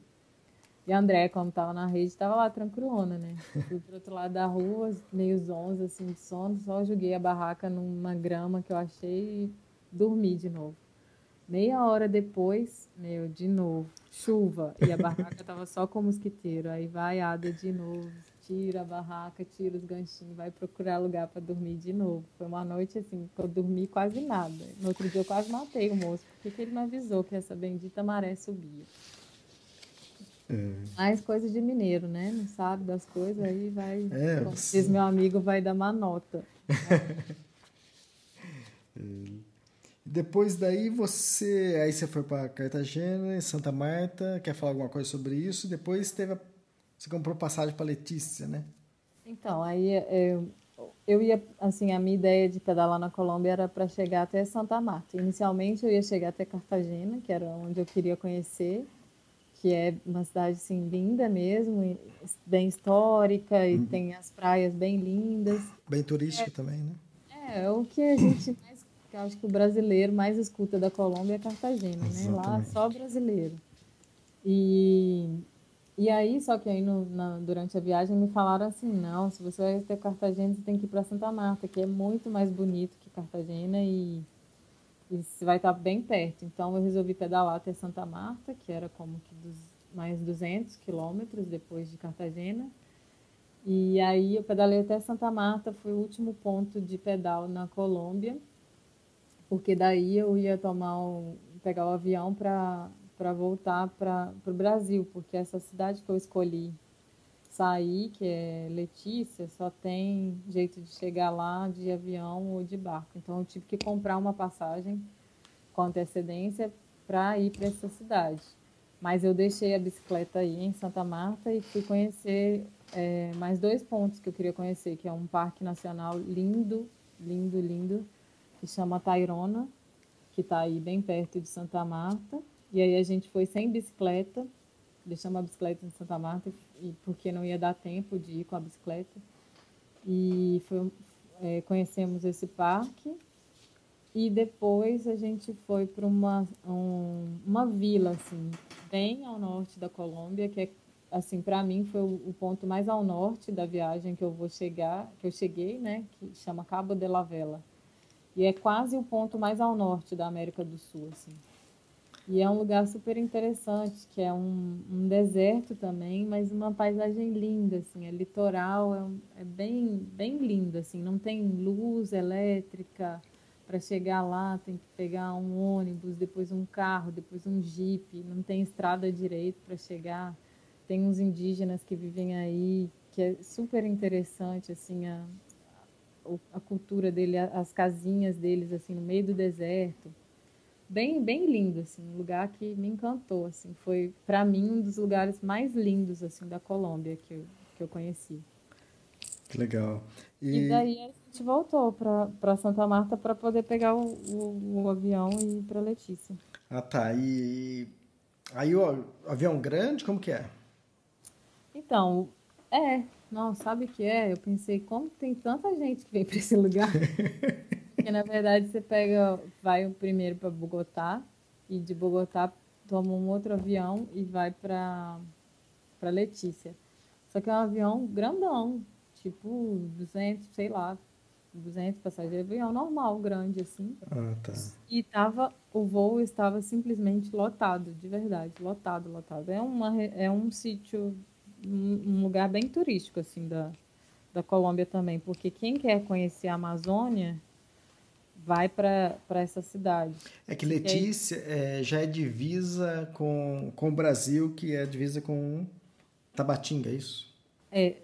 E a André, como estava na rede, estava lá tranquilona, né? Fui pro outro lado da rua, meio zonza, assim, de sono, só joguei a barraca numa grama que eu achei e dormi de novo. Meia hora depois, meu, de novo, chuva, e a barraca tava só com mosquiteiro. Aí vai, ada de novo, tira a barraca, tira os ganchinhos, vai procurar lugar para dormir de novo. Foi uma noite assim, que eu dormi quase nada. No outro dia eu quase matei o moço, porque ele não avisou que essa bendita maré subia. É. Mais coisas de mineiro, né? Não sabe das coisas, aí vai. É, como diz meu amigo, vai dar uma nota. é. Depois daí você. Aí você foi para Cartagena, Santa Marta, quer falar alguma coisa sobre isso? Depois teve a você comprou passagem para Letícia, né? Então, aí eu, eu ia, assim, a minha ideia de pedalar na Colômbia era para chegar até Santa Marta. Inicialmente eu ia chegar até Cartagena, que era onde eu queria conhecer, que é uma cidade, assim, linda mesmo, bem histórica e uhum. tem as praias bem lindas. Bem turística é, também, né? É, o que a gente mais, que acho que o brasileiro mais escuta da Colômbia é Cartagena, Exatamente. né? Lá só brasileiro. E e aí, só que aí no, na, durante a viagem me falaram assim, não, se você vai ter Cartagena, você tem que ir para Santa Marta, que é muito mais bonito que Cartagena e, e você vai estar bem perto. Então eu resolvi pedalar até Santa Marta, que era como que dos, mais 200 quilômetros depois de Cartagena. E aí eu pedalei até Santa Marta, foi o último ponto de pedal na Colômbia, porque daí eu ia tomar pegar o avião para para voltar para o Brasil, porque essa cidade que eu escolhi sair, que é Letícia, só tem jeito de chegar lá de avião ou de barco. Então eu tive que comprar uma passagem com antecedência para ir para essa cidade. Mas eu deixei a bicicleta aí em Santa Marta e fui conhecer é, mais dois pontos que eu queria conhecer, que é um parque nacional lindo, lindo, lindo, que chama Tairona, que está aí bem perto de Santa Marta e aí a gente foi sem bicicleta, deixamos a bicicleta em Santa Marta, porque não ia dar tempo de ir com a bicicleta. E foi, é, conhecemos esse parque. E depois a gente foi para uma, um, uma vila, assim, bem ao norte da Colômbia, que é, assim, para mim foi o, o, ponto mais ao norte da viagem que eu vou chegar, que eu cheguei, né, que chama Cabo de la Vela. E é quase o ponto mais ao norte da América do Sul, assim. E é um lugar super interessante, que é um, um deserto também, mas uma paisagem linda, assim, é litoral, é, um- é bem, bem lindo, assim, não tem luz elétrica, para chegar lá tem que pegar um ônibus, depois um carro, depois um jipe, não tem estrada direito para chegar. Tem uns indígenas que vivem aí, que é super interessante, assim, a, a cultura dele, as casinhas deles, assim, no meio do deserto bem bem lindo assim um lugar que me encantou assim foi para mim um dos lugares mais lindos assim da Colômbia que eu, que eu conheci Que legal. e, E, daí a gente voltou para Santa Marta para poder pegar o, o, o avião e ir para Letícia ah, tá. E aí o avião grande, como que é? então é não sabe o que é eu pensei como tem tanta gente que vem para esse lugar Porque, na verdade, você pega, vai primeiro para Bogotá e de Bogotá toma um outro avião e vai para para Letícia. Só que é um avião grandão, tipo 200, sei lá, 200 passageiros, avião normal, grande assim. Ah, tá. E tava, o voo estava simplesmente lotado, de verdade, lotado, lotado. É uma é um sítio, um lugar bem turístico assim da da Colômbia também, porque quem quer conhecer a Amazônia vai para essa cidade. É que Letícia é, já é divisa com, com o Brasil, que é divisa com Tabatinga, é isso? É,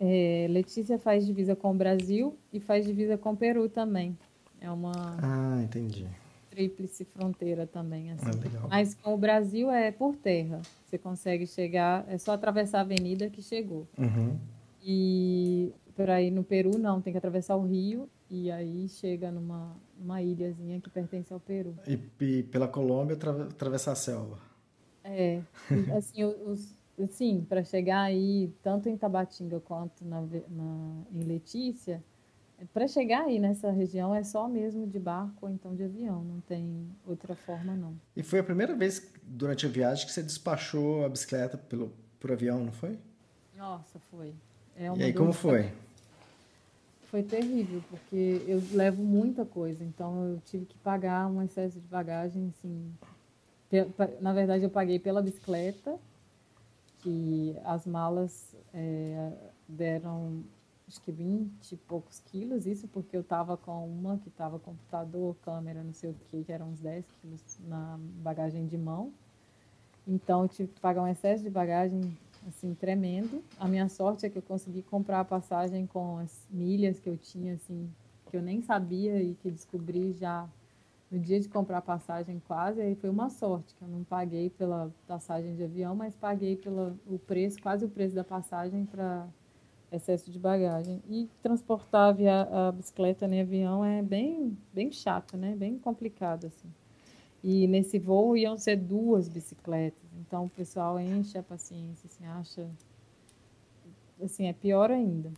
é, Letícia faz divisa com o Brasil e faz divisa com o Peru também. É uma Ah, entendi. tríplice fronteira também, assim. Ah, legal. Mas com o Brasil é por terra. Você consegue chegar, é só atravessar a avenida que chegou. Uhum. E para ir no Peru, não, tem que atravessar o rio e aí chega numa, numa ilhazinha que pertence ao Peru. E, e pela Colômbia atra- atravessar a selva. É, assim, os, assim, para chegar aí, tanto em Tabatinga quanto na, na- em Letícia, para chegar aí nessa região é só mesmo de barco ou então de avião, não tem outra forma não. E foi a primeira vez durante a viagem que você despachou a bicicleta pelo, por avião, não foi? Nossa, foi. É E aí, como foi? Foi terrível, porque eu levo muita coisa, então eu tive que pagar um excesso de bagagem, assim. Na verdade, eu paguei pela bicicleta, que as malas é, deram, acho que 20 e poucos quilos, isso porque eu estava com uma que estava computador, câmera, não sei o que, que eram uns 10 quilos na bagagem de mão. Então, eu tive que pagar um excesso de bagagem assim tremendo. A minha sorte é que eu consegui comprar a passagem com as milhas que eu tinha assim, que eu nem sabia e que descobri já no dia de comprar a passagem quase, aí foi uma sorte que eu não paguei pela passagem de avião, mas paguei pelo o preço, quase o preço da passagem para excesso de bagagem. E transportar via, a bicicleta em avião é bem bem chato, né? Bem complicado assim. E nesse voo iam ser duas bicicletas. Então o pessoal enche a paciência, assim, acha. Assim, é pior ainda.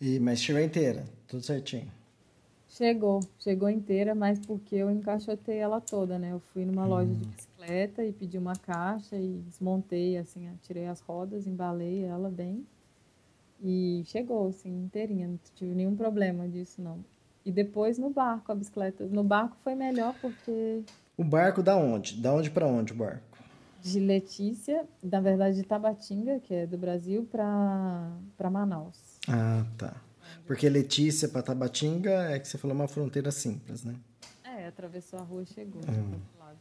E, mas chegou inteira, tudo certinho. Chegou, chegou inteira, mas porque eu encaixotei ela toda, né? Eu fui numa loja de bicicleta e pedi uma caixa e desmontei, assim, tirei as rodas, embalei ela bem. E chegou, assim, inteirinha, não tive nenhum problema disso, não. E depois no barco, a bicicleta. No barco foi melhor porque O barco da onde? Da onde para onde o barco? de Letícia, na verdade de Tabatinga, que é do Brasil, para Manaus. Ah, tá. Porque Letícia para Tabatinga é que você falou uma fronteira simples, né? É, atravessou a rua e chegou do outro lado.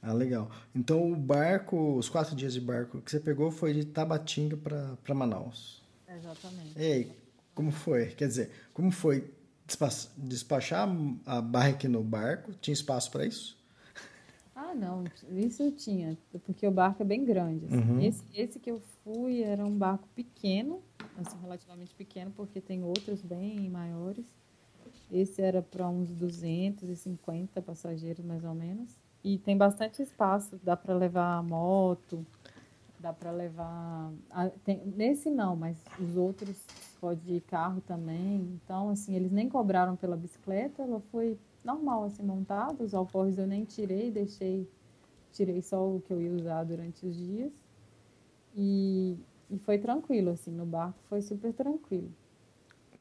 Ah, legal. Então o barco, os quatro dias de barco que você pegou foi de Tabatinga para Manaus. Exatamente. Ei, como foi? Quer dizer, como foi despa- despachar a barra no barco? Tinha espaço para isso? Ah, não, isso eu tinha, porque o barco é bem grande. assim. Esse, esse que eu fui era um barco pequeno, assim, relativamente pequeno, porque tem outros bem maiores. Esse era para uns 250 passageiros, mais ou menos. E tem bastante espaço, dá para levar moto, dá para levar. ah, tem- nesse não, mas os outros pode ir carro também. Então, assim, eles nem cobraram pela bicicleta, ela foi normal, assim, montada. Os alforjes eu nem tirei, deixei, tirei só o que eu ia usar durante os dias. E, e foi tranquilo, assim, no barco foi super tranquilo.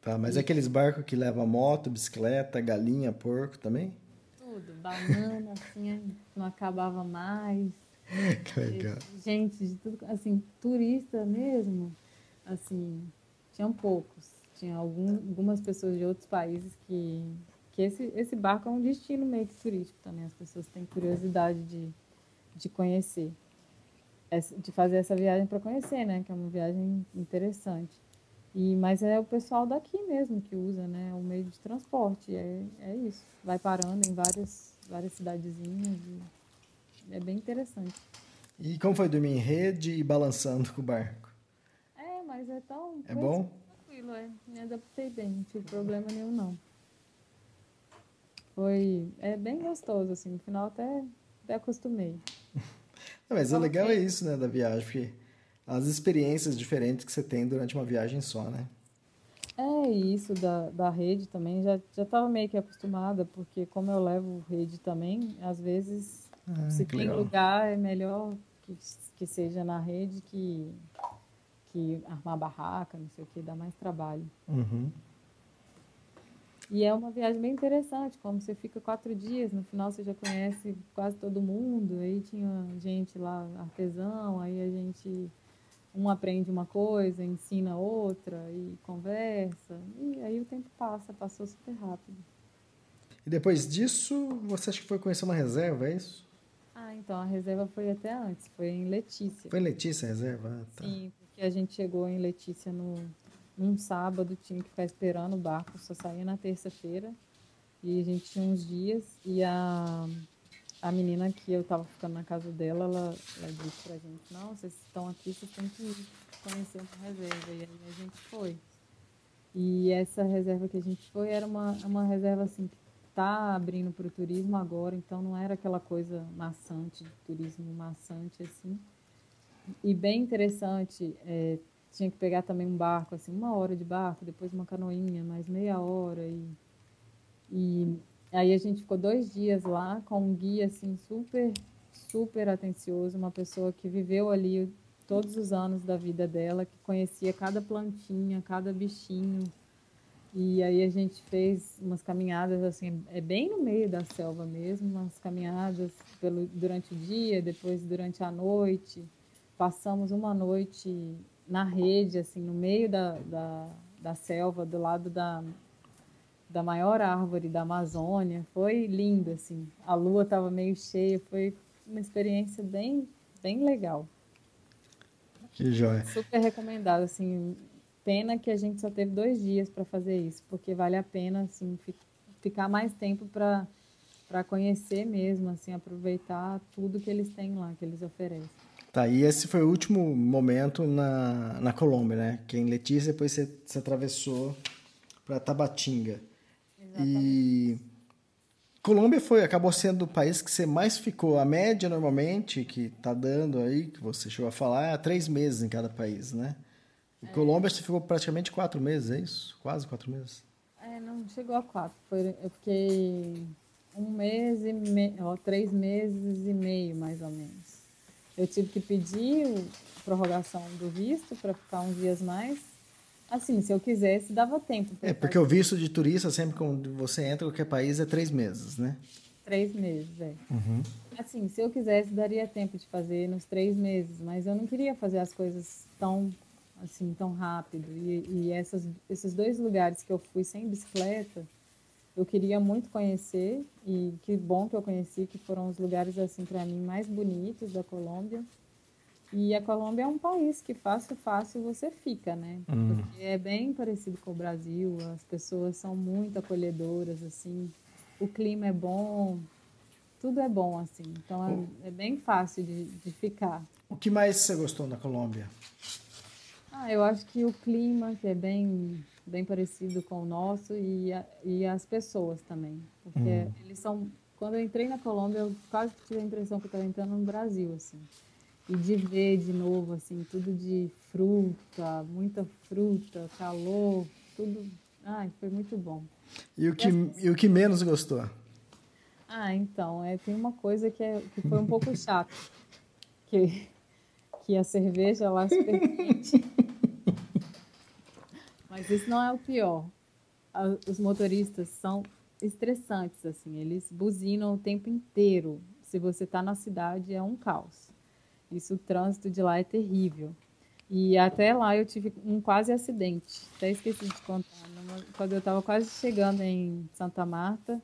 Tá, mas é aqueles barcos que levam moto, bicicleta, galinha, porco também? Tudo, tudo. Banana, assim, não acabava mais. Que legal. Gente, de tudo, assim, turista mesmo, assim, tinham poucos. Tinha algum, algumas pessoas de outros países que, que esse, esse barco é um destino meio que turístico também. As pessoas têm curiosidade de, de conhecer, de fazer essa viagem para conhecer, né? Que é uma viagem interessante. E, mas é o pessoal daqui mesmo que usa, né? O meio de transporte. É, é isso. Vai parando em várias, várias cidadezinhas. É bem interessante. E como foi dormir em rede e balançando com o barco? É, mas é tão. É bom? Tranquilo, é. Me adaptei bem, não tive problema nenhum, não. Foi. É bem gostoso, assim. No final até, até acostumei. Não, mas o legal é isso, né, da viagem, porque as experiências diferentes que você tem durante uma viagem só, né? É, isso da, da rede também, já já estava meio que acostumada, porque como eu levo rede também, às vezes, Ah, se tem legal. lugar, é melhor que, que seja na rede que, que armar barraca, não sei o que, dá mais trabalho. Uhum. E é uma viagem bem interessante, como você fica quatro dias, no final você já conhece quase todo mundo, aí tinha gente lá, artesão, aí a gente, um aprende uma coisa, ensina outra, e conversa, e aí o tempo passa, passou super rápido. E depois disso, você acha que foi conhecer uma reserva, é isso? Ah, então a reserva foi até antes, foi em Letícia. Foi em Letícia a reserva? Ah, tá. Sim, porque a gente chegou em Letícia no, num sábado, tinha que ficar esperando o barco, só saía na terça-feira. E a gente tinha uns dias e a, a menina que eu tava ficando na casa dela, ela, ela disse pra gente, não, vocês estão aqui, vocês têm que ir conhecer uma reserva. E aí a gente foi. E essa reserva que a gente foi era uma, uma reserva assim que tá abrindo para o turismo agora, então não era aquela coisa maçante, turismo maçante assim. E bem interessante, é, tinha que pegar também um barco, assim, uma hora de barco, depois uma canoinha, mais meia hora. E, e aí a gente ficou dois dias lá com um guia, assim, super, super atencioso, uma pessoa que viveu ali todos os anos da vida dela, que conhecia cada plantinha, cada bichinho. E aí a gente fez umas caminhadas, assim, é bem no meio da selva mesmo, umas caminhadas pelo, durante o dia, depois durante a noite passamos uma noite na rede, assim, no meio da, da, da selva, do lado da, da maior árvore da Amazônia. Foi lindo, assim. A lua estava meio cheia, foi uma experiência bem, bem legal. Que joia. Super recomendado, assim. Pena que a gente só teve dois dias para fazer isso, porque vale a pena, assim, fi- ficar mais tempo para para conhecer mesmo, assim, aproveitar tudo que eles têm lá, que eles oferecem. Tá, e esse foi o último momento na, na Colômbia, né? Que em Letícia, depois você, você atravessou para Tabatinga. E Colômbia foi, acabou sendo o país que você mais ficou. A média, normalmente, que tá dando aí, que você chegou a falar, é três meses em cada país, né? E Colômbia você ficou praticamente quatro meses, é isso? Quase quatro meses. É, não chegou a quatro. Foi, eu fiquei um mês e me, ó, três meses e meio, mais ou menos. Eu tive que pedir prorrogação do visto para ficar uns dias mais. Assim, se eu quisesse, dava tempo. É, porque o visto de turista, sempre quando você entra em qualquer país, é três meses, né? Três meses, é. Assim, se eu quisesse, daria tempo de fazer nos três meses, mas eu não queria fazer as coisas tão, assim, tão rápido. E, e essas, esses dois lugares que eu fui sem bicicleta, eu queria muito conhecer, e que bom que eu conheci, que foram os lugares, assim, para mim, mais bonitos da Colômbia. E a Colômbia é um país que fácil, fácil você fica, né? Porque é bem parecido com o Brasil, as pessoas são muito acolhedoras, assim, o clima é bom, tudo é bom, assim. Então é, é bem fácil de, de ficar. O que mais você gostou na Colômbia? Ah, eu acho que o clima, que é bem, bem parecido com o nosso, e, a- e as pessoas também. Porque eles são. Quando eu entrei na Colômbia, eu quase tive a impressão que eu estava entrando no Brasil, assim. E de ver de novo, assim, tudo de fruta, muita fruta, calor, tudo. Ai, foi muito bom. E o que, e o que menos gostou? Ah, então, é, tem uma coisa que, é, que foi um pouco chato. Que, que a cerveja lá super quente. Mas isso não é o pior. Os motoristas são estressantes, assim. Eles buzinam o tempo inteiro. Se você está na cidade, é um caos. Isso, o trânsito de lá é terrível. E até lá eu tive um quase acidente. Até esqueci de contar. Quando eu estava quase chegando em Santa Marta,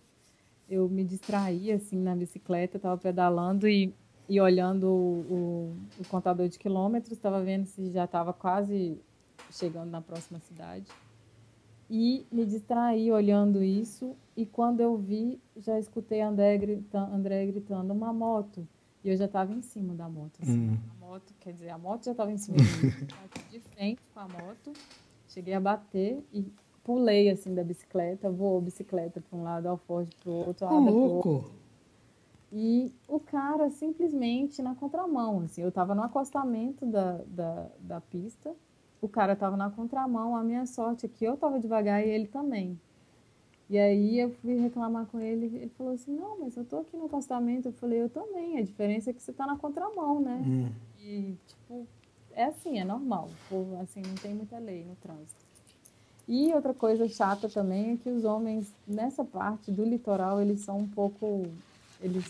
eu me distraí assim na bicicleta, estava pedalando e, e olhando o, o, o contador de quilômetros, estava vendo se já estava quase chegando na próxima cidade. E me distraí olhando isso e quando eu vi, já escutei André gritando, André gritando uma moto. E eu já estava em cima da moto. Assim. Hum. A moto, quer dizer, a moto já estava em cima de mim. de frente com a moto. Cheguei a bater e pulei assim da bicicleta, voou a bicicleta para um lado, alforje para o outro, lado louco. outro. E o cara simplesmente na contramão, assim, eu estava no acostamento da, da, da pista, o cara estava na contramão, a minha sorte é que eu estava devagar e ele também. E aí eu fui reclamar com ele, ele falou assim, não, mas eu tô aqui no acostamento. Eu falei, eu também, a diferença é que você tá na contramão, né? Hum. E, tipo, é assim, é normal. assim, não tem muita lei no trânsito. E outra coisa chata também é que os homens, nessa parte do litoral, eles são um pouco. Eles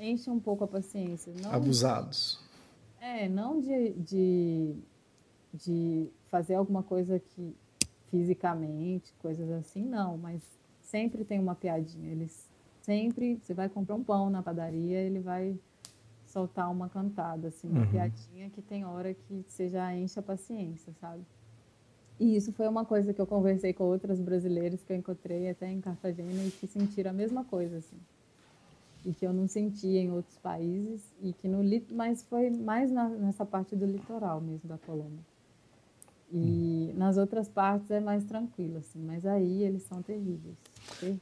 enchem um pouco a paciência. Não, Abusados. É, não de, de, de fazer alguma coisa que fisicamente, coisas assim, não, mas sempre tem uma piadinha. Eles sempre, você vai comprar um pão na padaria, ele vai soltar uma cantada, assim, uma uhum. piadinha que tem hora que você já enche a paciência, sabe? E isso foi uma coisa que eu conversei com outras brasileiras que eu encontrei até em Cartagena e que sentiram a mesma coisa, assim. E que eu não sentia em outros países e que no mas foi mais na, nessa parte do litoral mesmo da Colômbia. E nas outras partes é mais tranquilo, assim, mas aí eles são terríveis. terríveis.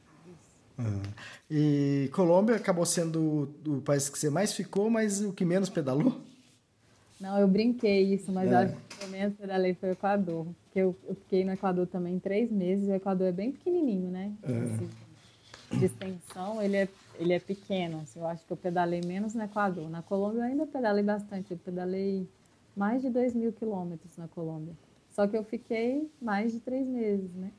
Uhum. E Colômbia acabou sendo o, país que você mais ficou, mas o que menos pedalou? Não, eu brinquei isso, mas é. acho que o menos pedalei foi o Equador. Porque eu, eu, fiquei no Equador também três meses, o Equador é bem pequenininho, né? Assim, de extensão, ele é, ele é pequeno. Assim, eu acho que eu pedalei menos no Equador. Na Colômbia eu ainda pedalei bastante, eu pedalei mais de 2 mil quilômetros na Colômbia. Só que eu fiquei mais de três meses, né?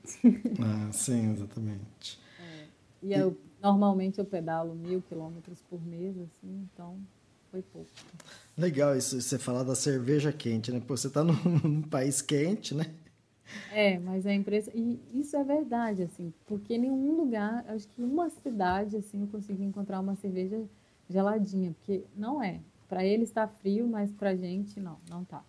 Ah, sim, exatamente. É. E, eu, normalmente eu pedalo mil quilômetros por mês, assim, então foi pouco. Legal isso, você falar da cerveja quente, né? Pô, você está num, num, país quente, né? É, mas a empresa E isso é verdade, assim, porque em nenhum lugar, acho que uma cidade, assim, eu consegui encontrar uma cerveja geladinha, porque não é. Para ele está frio, mas para gente não, não tá.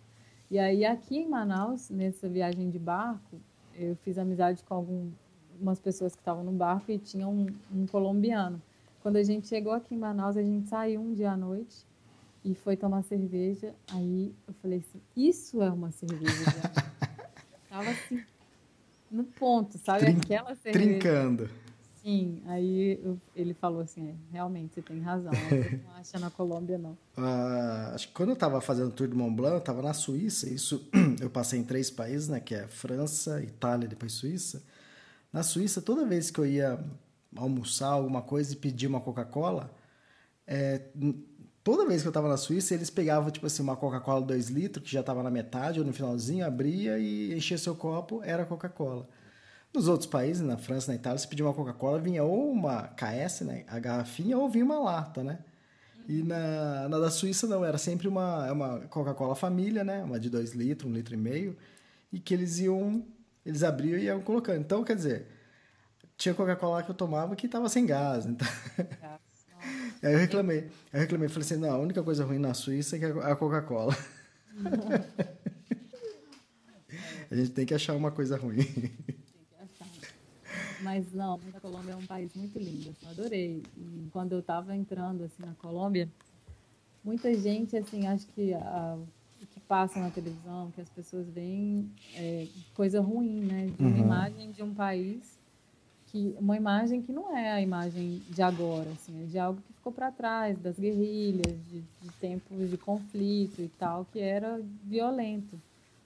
E aí aqui em Manaus, nessa viagem de barco, eu fiz amizade com algumas pessoas que estavam no barco e tinha um, um, colombiano. Quando a gente chegou aqui em Manaus, a gente saiu um dia à noite e foi tomar cerveja. Aí eu falei assim, isso é uma cerveja. Tava assim, no ponto, sabe? Trin Aquela cerveja. Trincando. Sim, aí eu, ele falou assim, é, realmente, você tem razão, você não acha na Colômbia, não. Ah, acho que quando eu estava fazendo o Tour de Mont Blanc, eu estava na Suíça, isso eu passei em três países, né, que é França, Itália depois Suíça. Na Suíça, toda vez que eu ia almoçar alguma coisa e pedir uma Coca-Cola, é, toda vez que eu estava na Suíça, eles pegavam, tipo assim, uma Coca-Cola 2 litros, que já estava na metade ou no finalzinho, abria e enchia seu copo, era Coca-Cola. Nos outros países, na França, na Itália, se pedia uma Coca-Cola, vinha ou uma KS, né, a garrafinha, ou vinha uma lata, né? E na, na da Suíça não, era sempre uma, é uma Coca-Cola família, né? Uma de 2 litros, um litro e meio, e que eles iam, eles abriam e iam colocando. Então, quer dizer, tinha Coca-Cola que eu tomava que estava sem gás. Então... Aí eu reclamei. Eu reclamei, falei assim, não, a única coisa ruim na Suíça é, é a Coca-Cola. a gente tem que achar uma coisa ruim. Mas não, a Colômbia é um país muito lindo, assim, eu adorei. E quando eu estava entrando assim na Colômbia, muita gente assim, acho que a, o que passa na televisão, que as pessoas veem é, coisa ruim, né? De uma uhum. imagem de um país que uma imagem que não é a imagem de agora, assim, é de algo que ficou para trás, das guerrilhas, de, de tempos de conflito e tal, que era violento.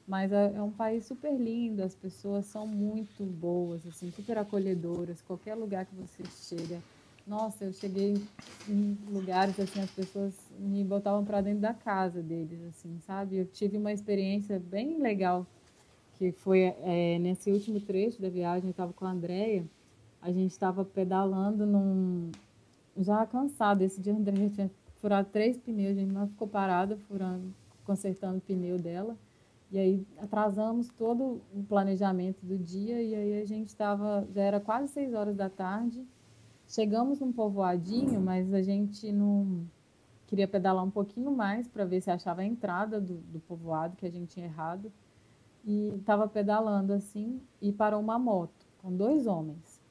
Mas é, é um país super lindo, as pessoas são muito boas, assim, super acolhedoras. Qualquer lugar que você chega, nossa, eu cheguei em lugares assim, as pessoas me botavam para dentro da casa deles, assim, sabe? Eu tive uma experiência bem legal que foi é, nesse último trecho da viagem, eu estava com a Andrea. a gente estava pedalando num. Já cansado. Esse dia o André já tinha furado três pneus, a gente não ficou parada furando, consertando o pneu dela. E aí atrasamos todo o planejamento do dia e aí a gente estava, já era quase seis horas da tarde. Chegamos num povoadinho, mas a gente não queria pedalar um pouquinho mais para ver se achava a entrada do, do povoado que a gente tinha errado. E estava pedalando assim e parou uma moto com dois homens.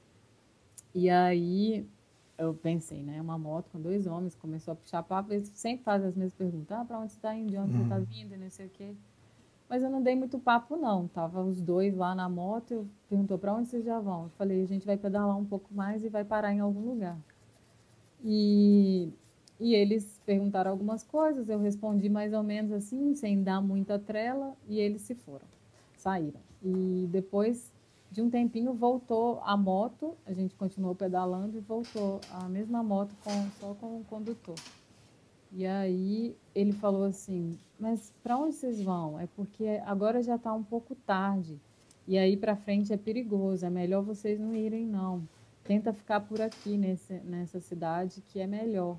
E aí eu pensei, né? Uma moto com dois homens, começou a puxar papo, eles sempre fazem as mesmas perguntas. Ah, para onde você está indo? De onde você está vindo? E não sei o quê. Mas eu não dei muito papo, não. Tava os dois lá na moto, eu perguntou para onde vocês já vão. Eu falei, a gente vai pedalar um pouco mais e vai parar em algum lugar. E, e eles perguntaram algumas coisas, eu respondi mais ou menos assim, sem dar muita trela, e eles se foram, saíram. E depois de um tempinho voltou a moto, a gente continuou pedalando e voltou a mesma moto com, só com o condutor. E aí ele falou assim: Mas para onde vocês vão? É porque agora já está um pouco tarde. E aí para frente é perigoso. É melhor vocês não irem, não. Tenta ficar por aqui nesse, nessa cidade que é melhor.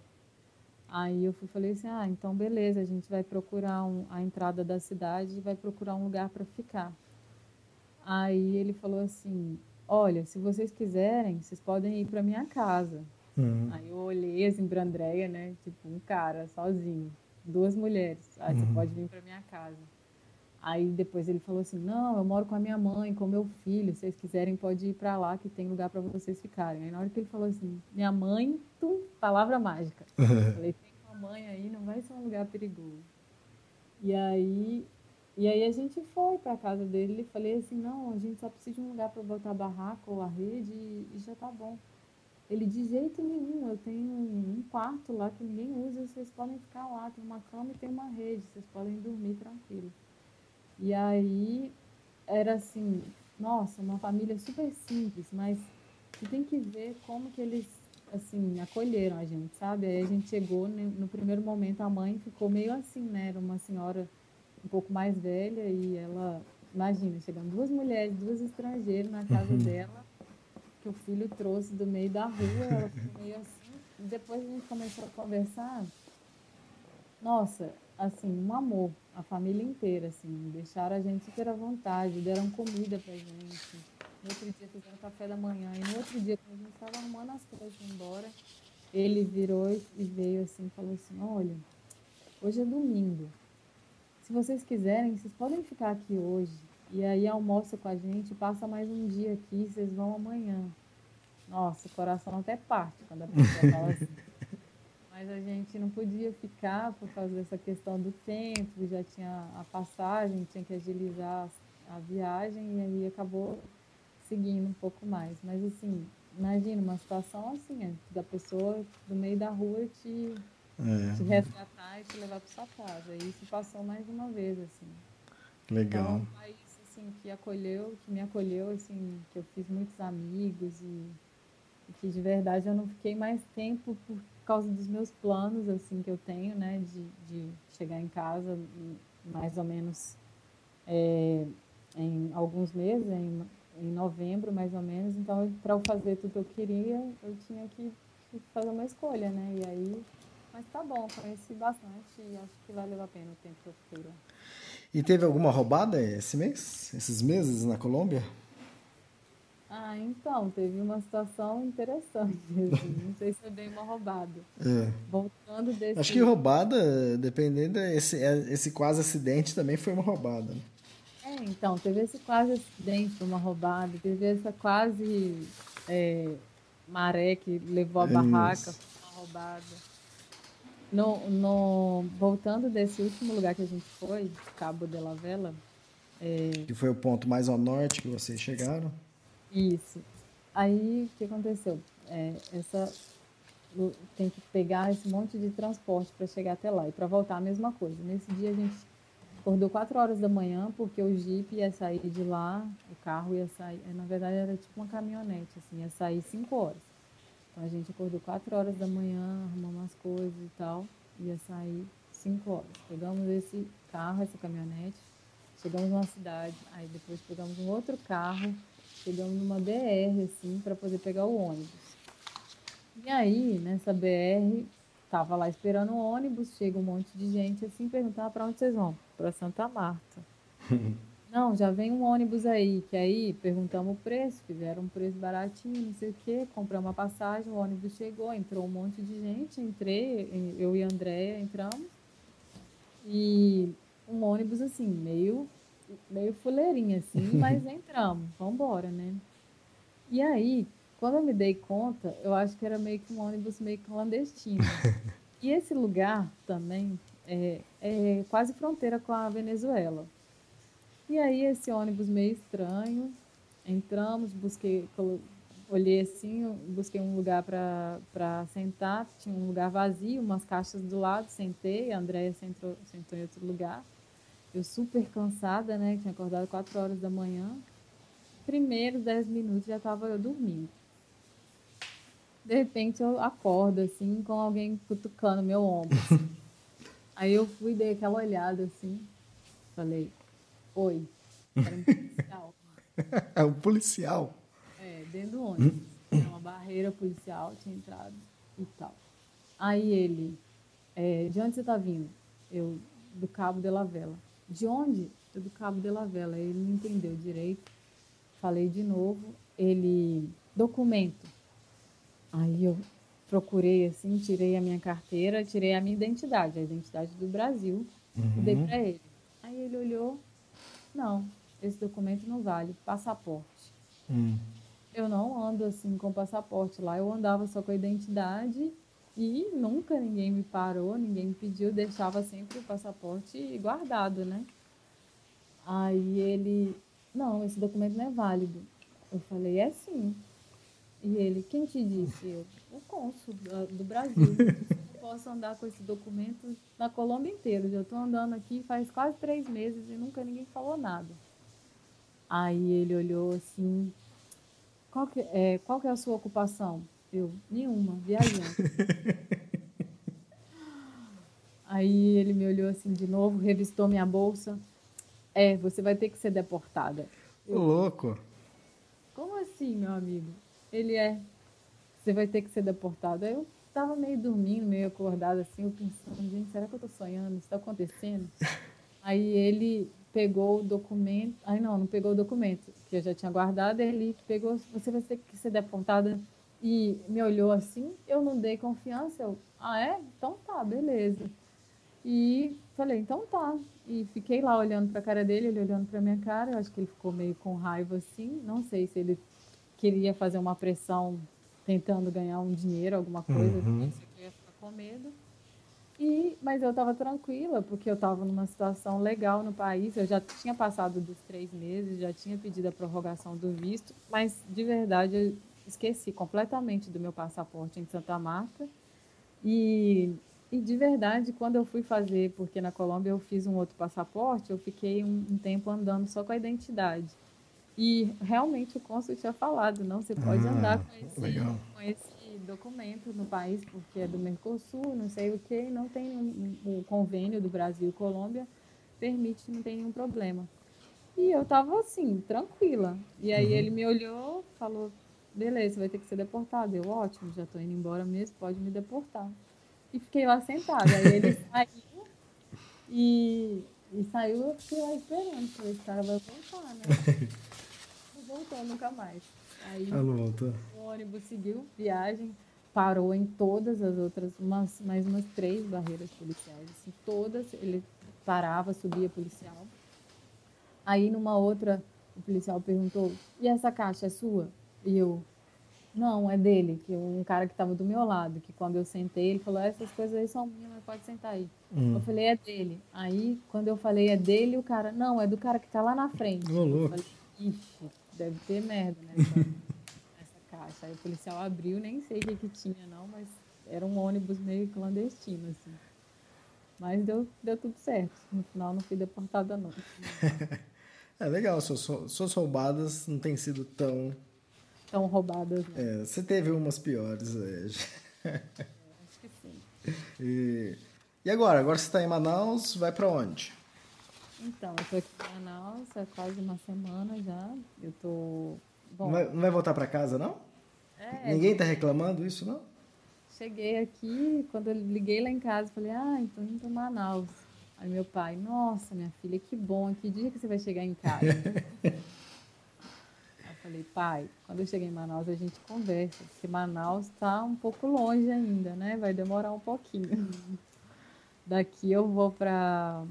Aí eu fui, falei assim: Ah, então beleza, a gente vai procurar um, a entrada da cidade e vai procurar um lugar para ficar. Aí ele falou assim: Olha, se vocês quiserem, vocês podem ir para minha casa. Uhum. Aí eu olhei assim pra Andréia, né? Tipo, um cara sozinho, duas mulheres. Aí você pode vir pra minha casa. Aí depois ele falou assim: Não, eu moro com a minha mãe, com meu filho. Se vocês quiserem, pode ir pra lá que tem lugar pra vocês ficarem. Aí na hora que ele falou assim: Minha mãe, tum, palavra mágica. Eu falei: Tem uma mãe aí, não vai ser um lugar perigoso. E aí. E aí a gente foi para casa dele e falei assim, não, a gente só precisa de um lugar para botar a barraca ou a rede e, e já tá bom. Ele, de jeito nenhum, eu tenho um quarto lá que ninguém usa, vocês podem ficar lá, tem uma cama e tem uma rede, vocês podem dormir tranquilo. E aí era assim, nossa, uma família super simples, mas você tem que ver como que eles assim acolheram a gente, sabe? Aí a gente chegou né, no primeiro momento a mãe ficou meio assim, né? Era uma senhora um pouco mais velha e ela, imagina, chegando duas mulheres, duas estrangeiras na casa dela que o filho trouxe do meio da rua, ela meio assim. Depois a gente começou a conversar. Nossa, assim, um amor, a família inteira, assim, deixaram a gente super à vontade, deram comida pra gente. No outro dia fizeram café da manhã. E no outro dia, quando a gente estava arrumando as coisas embora, ele virou e veio assim, falou assim, olha, hoje é domingo. Se vocês quiserem, vocês podem ficar aqui hoje. E aí almoça com a gente, passa mais um dia aqui, vocês vão amanhã. Nossa, o coração até parte quando a pessoa fala assim. Mas a gente não podia ficar por causa dessa questão do tempo, já tinha a passagem, tinha que agilizar a viagem e aí acabou seguindo um pouco mais. Mas assim, imagina uma situação assim, é, da pessoa do meio da rua te, É, te resgatar e te levar para sua casa. E isso passou mais uma vez, assim. legal. Então, assim, que acolheu, que me acolheu, assim, que eu fiz muitos amigos e, e que de verdade eu não fiquei mais tempo por causa dos meus planos, assim, que eu tenho, né, de, de chegar em casa mais ou menos é, em alguns meses, em, em novembro mais ou menos. Então, para eu fazer tudo que eu queria, eu tinha que fazer uma escolha, né? E aí, mas tá bom, conheci bastante e acho que valeu a pena o tempo que eu fiquei lá. E teve alguma roubada esse mês? Esses meses na Colômbia? Ah, então, teve uma situação interessante. assim, Não sei se foi bem uma roubada. É. Voltando desse. Acho que roubada, dependendo, esse, esse quase acidente também foi uma roubada. né? É, então, teve esse quase acidente, foi uma roubada. Teve essa quase é, maré que levou a Isso. barraca, foi uma roubada. No, no, voltando desse último lugar que a gente foi, Cabo de la Vela, é, Que foi o ponto mais ao norte que vocês chegaram. Isso. Aí o que aconteceu? É, essa tem que pegar esse monte de transporte para chegar até lá e para voltar a mesma coisa. Nesse dia a gente acordou 4 horas da manhã porque o Jeep ia sair de lá, o carro ia sair, é, na verdade era tipo uma caminhonete, assim, ia sair 5 horas. Então a gente acordou 4 horas da manhã, arrumamos as coisas e tal, ia sair 5 horas. Pegamos esse carro, essa caminhonete, chegamos numa cidade, aí depois pegamos um outro carro chegamos numa BR, assim, para poder pegar o ônibus. E aí, nessa BR, tava lá esperando o ônibus, chega um monte de gente, assim, perguntar para onde vocês vão? Para Santa Marta. Não, já vem um ônibus aí, que aí perguntamos o preço, fizeram um preço baratinho, não sei o quê, compramos uma passagem, o ônibus chegou, entrou um monte de gente, entrei, eu e a Andréia entramos, e um ônibus assim, meio, meio fuleirinho assim, mas entramos, vamos embora, né? E aí, quando eu me dei conta, eu acho que era meio que um ônibus meio clandestino. E esse lugar também é, é quase fronteira com a Venezuela. E aí esse ônibus meio estranho, entramos, busquei, olhei assim, busquei um lugar para sentar, tinha um lugar vazio, umas caixas do lado, sentei, a Andréia sentou, sentou em outro lugar. Eu super cansada, né, tinha acordado 4 horas da manhã. Primeiros 10 minutos já estava eu dormindo. De repente eu acordo assim, com alguém cutucando meu ombro. Aí eu fui, dei aquela olhada assim, falei, Oi. Era um policial. é um policial? É, dentro do ônibus. Uma barreira policial, tinha entrado e tal. Aí ele, é, de onde você está vindo? Eu, do Cabo de la Vela. De onde? Eu, do Cabo de la Vela. Ele não entendeu direito. Falei de novo. Ele, documento. Aí eu procurei assim, tirei a minha carteira, tirei a minha identidade, a identidade do Brasil, uhum. e dei para ele. Aí ele olhou, não, esse documento não vale. Passaporte. Hum. Eu não ando assim com passaporte lá. Eu andava só com a identidade e nunca ninguém me parou, ninguém me pediu. Deixava sempre o passaporte guardado, né? Aí ele, não, esse documento não é válido. Eu falei, é sim. E ele, quem te disse? Eu, o cônsul do, do Brasil. Posso andar com esse documento na Colômbia inteira. Eu estou andando aqui faz quase três meses e nunca ninguém falou nada. Aí ele olhou assim, qual que é, qual que é a sua ocupação? Eu, nenhuma, viajante. Aí ele me olhou assim de novo, revistou minha bolsa. É, você vai ter que ser deportada. Eu, louco. Como assim, meu amigo? Ele é. Você vai ter que ser deportada. Eu tava meio dormindo, meio acordada assim, eu pensando, gente, será que eu tô sonhando? Isso tá acontecendo? Aí ele pegou o documento. Aí não, não pegou o documento, que eu já tinha guardado, ele pegou, você vai ter que ser deportada e me olhou assim, eu não dei confiança, eu, ah é? Então tá, beleza. E falei, então tá. E fiquei lá olhando para a cara dele, ele olhando para minha cara, eu acho que ele ficou meio com raiva assim, não sei se ele queria fazer uma pressão tentando ganhar um dinheiro, alguma coisa, uhum. assim, eu ia ficar com medo. E, mas eu estava tranquila, porque eu estava numa situação legal no país. Eu já tinha passado dos três meses, já tinha pedido a prorrogação do visto, mas de verdade eu esqueci completamente do meu passaporte em Santa Marta. E, e de verdade, quando eu fui fazer, porque na Colômbia eu fiz um outro passaporte, eu fiquei um, um tempo andando só com a identidade. E realmente o cônsul tinha falado, não, você pode ah, andar com esse, com esse documento no país, porque é do Mercosul, não sei o que, não tem um, um, convênio do Brasil e Colômbia, permite, não tem nenhum problema. E eu tava assim, tranquila. E aí uhum. ele me olhou, falou, beleza, vai ter que ser deportado. Eu, ótimo, já tô indo embora mesmo, pode me deportar. E fiquei lá sentada. Aí ele saiu e, e saiu, eu fiquei lá esperando, falei, esse cara vai voltar, né? voltou nunca mais. Aí não voltou. o ônibus seguiu viagem, parou em todas as outras, umas, mais umas três barreiras policiais. Assim, todas ele parava, subia policial. Aí numa outra, o policial perguntou: E essa caixa é sua? E eu: Não, é dele. Que um cara que estava do meu lado, que quando eu sentei, ele falou: Essas coisas aí são minhas, mas pode sentar aí. Hum. Eu falei: É dele. Aí quando eu falei: É dele, o cara: Não, é do cara que está lá na frente. Ô, louco. Eu falei: Ixi deve ter merda nessa, nessa caixa. Aí o policial abriu, nem sei o que, que tinha, não, mas era um ônibus meio clandestino, assim. Mas deu, deu tudo certo. No final não fui deportada, não. é legal, suas, suas roubadas não têm sido tão. Tão roubadas, não. É, você teve umas piores, é. é acho que sim. E, e agora? Agora você está em Manaus, vai para onde? Então, eu tô aqui em Manaus há quase uma semana já. Eu tô Bom, Não vai, não vai voltar para casa, não? é, Ninguém tá reclamando isso, não? Cheguei aqui, quando eu liguei lá em casa, falei, ah, então indo para Manaus. Aí meu pai, nossa, minha filha, que bom, que dia que você vai chegar em casa? Aí eu falei, pai, quando eu cheguei em Manaus a gente conversa, porque Manaus está um pouco longe ainda, né? Vai demorar um pouquinho. Daqui eu vou para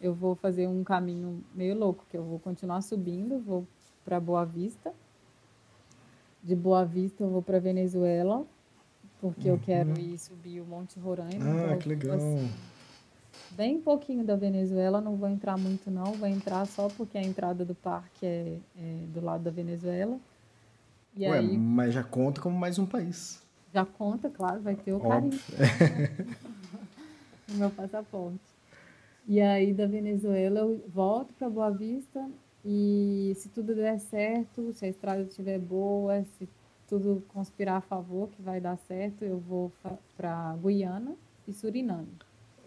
eu vou fazer um caminho meio louco, que eu vou continuar subindo, vou para Boa Vista. De Boa Vista eu vou para Venezuela, porque eu quero ir subir o Monte Roraima. então Uhum. Ah, eu que vou, legal. assim, Bem pouquinho da Venezuela, não vou entrar muito não, vou entrar só porque a entrada do parque é, é do lado da Venezuela. E Ué, aí mas já conta como mais um país. já conta, claro, vai ter o Óbvio. carimbo no meu passaporte. E aí da Venezuela eu volto para Boa Vista e se tudo der certo, se a estrada estiver boa, se tudo conspirar a favor que vai dar certo, eu vou para Guiana e Suriname.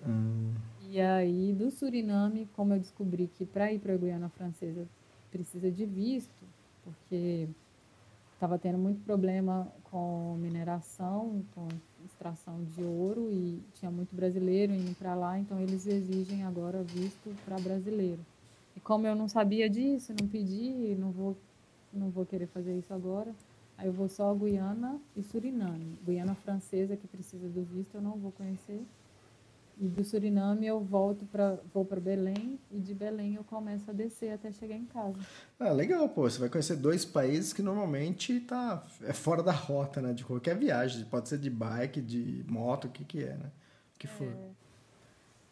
Hum, E aí, do Suriname, como eu descobri que para ir para a Guiana Francesa precisa de visto, porque estava tendo muito problema com mineração, com extração de ouro e tinha muito brasileiro indo para lá, então eles exigem agora visto para brasileiro. E como eu não sabia disso, não pedi, não vou, não vou querer fazer isso agora, aí eu vou só a Guiana e Suriname. Guiana Francesa, que precisa do visto, eu não vou conhecer. E do Suriname eu volto para vou para Belém e de Belém eu começo a descer até chegar em casa. Ah, legal, pô. Você vai conhecer dois países que normalmente tá, é fora da rota, né? De qualquer viagem. Pode ser de bike, de moto, o que que é, né? O que for.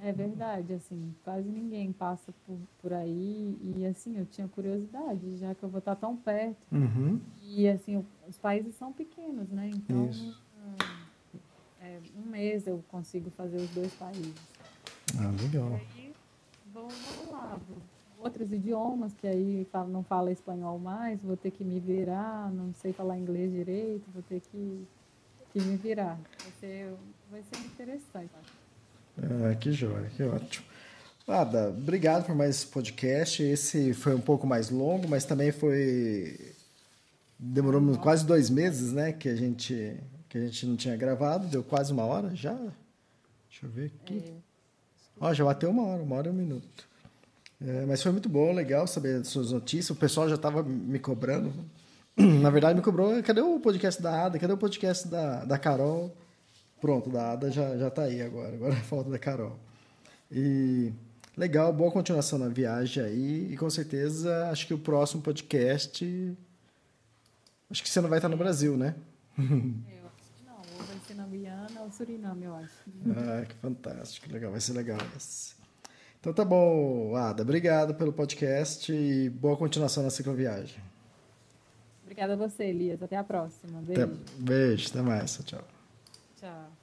É verdade, assim, quase ninguém passa por, por aí e assim, eu tinha curiosidade, já que eu vou estar tão perto. Uhum. E assim, os países são pequenos, né? Então, Isso. É, um mês eu consigo fazer os dois países. Ah, legal. aí vou, vou lá, vou- outros idiomas, que aí não fala espanhol mais, vou ter que me virar, não sei falar inglês direito, vou ter que, que me virar. Vai ser, vai ser interessante. Ah, que joia, que ótimo. Ada, obrigado por mais esse podcast. Esse foi um pouco mais longo, mas também foi. Demorou quase dois meses, né? Que a gente, que a gente não tinha gravado. Deu quase uma hora já. Deixa eu ver aqui. Ó, já bateu uma hora, uma hora e um minuto. É, mas foi muito bom, legal saber suas notícias. O pessoal já estava me cobrando. Na verdade, me cobrou. Cadê o podcast da Ada? Cadê o podcast da, da Carol? Pronto, da Ada já, já tá aí agora. Agora falta da Carol. E legal, boa continuação na viagem aí. E com certeza, acho que o próximo podcast. Acho que você não vai estar no Brasil, né? Eu acho que não, ou vai ser na Guiana ou Suriname, eu acho. Ah, que fantástico, legal, vai ser legal esse. Então tá bom, Ada, obrigado pelo podcast e boa continuação na cicloviagem. Obrigada a você, Elias. Até a próxima. Até, Beijo. beijo, até mais, tchau. Tchau.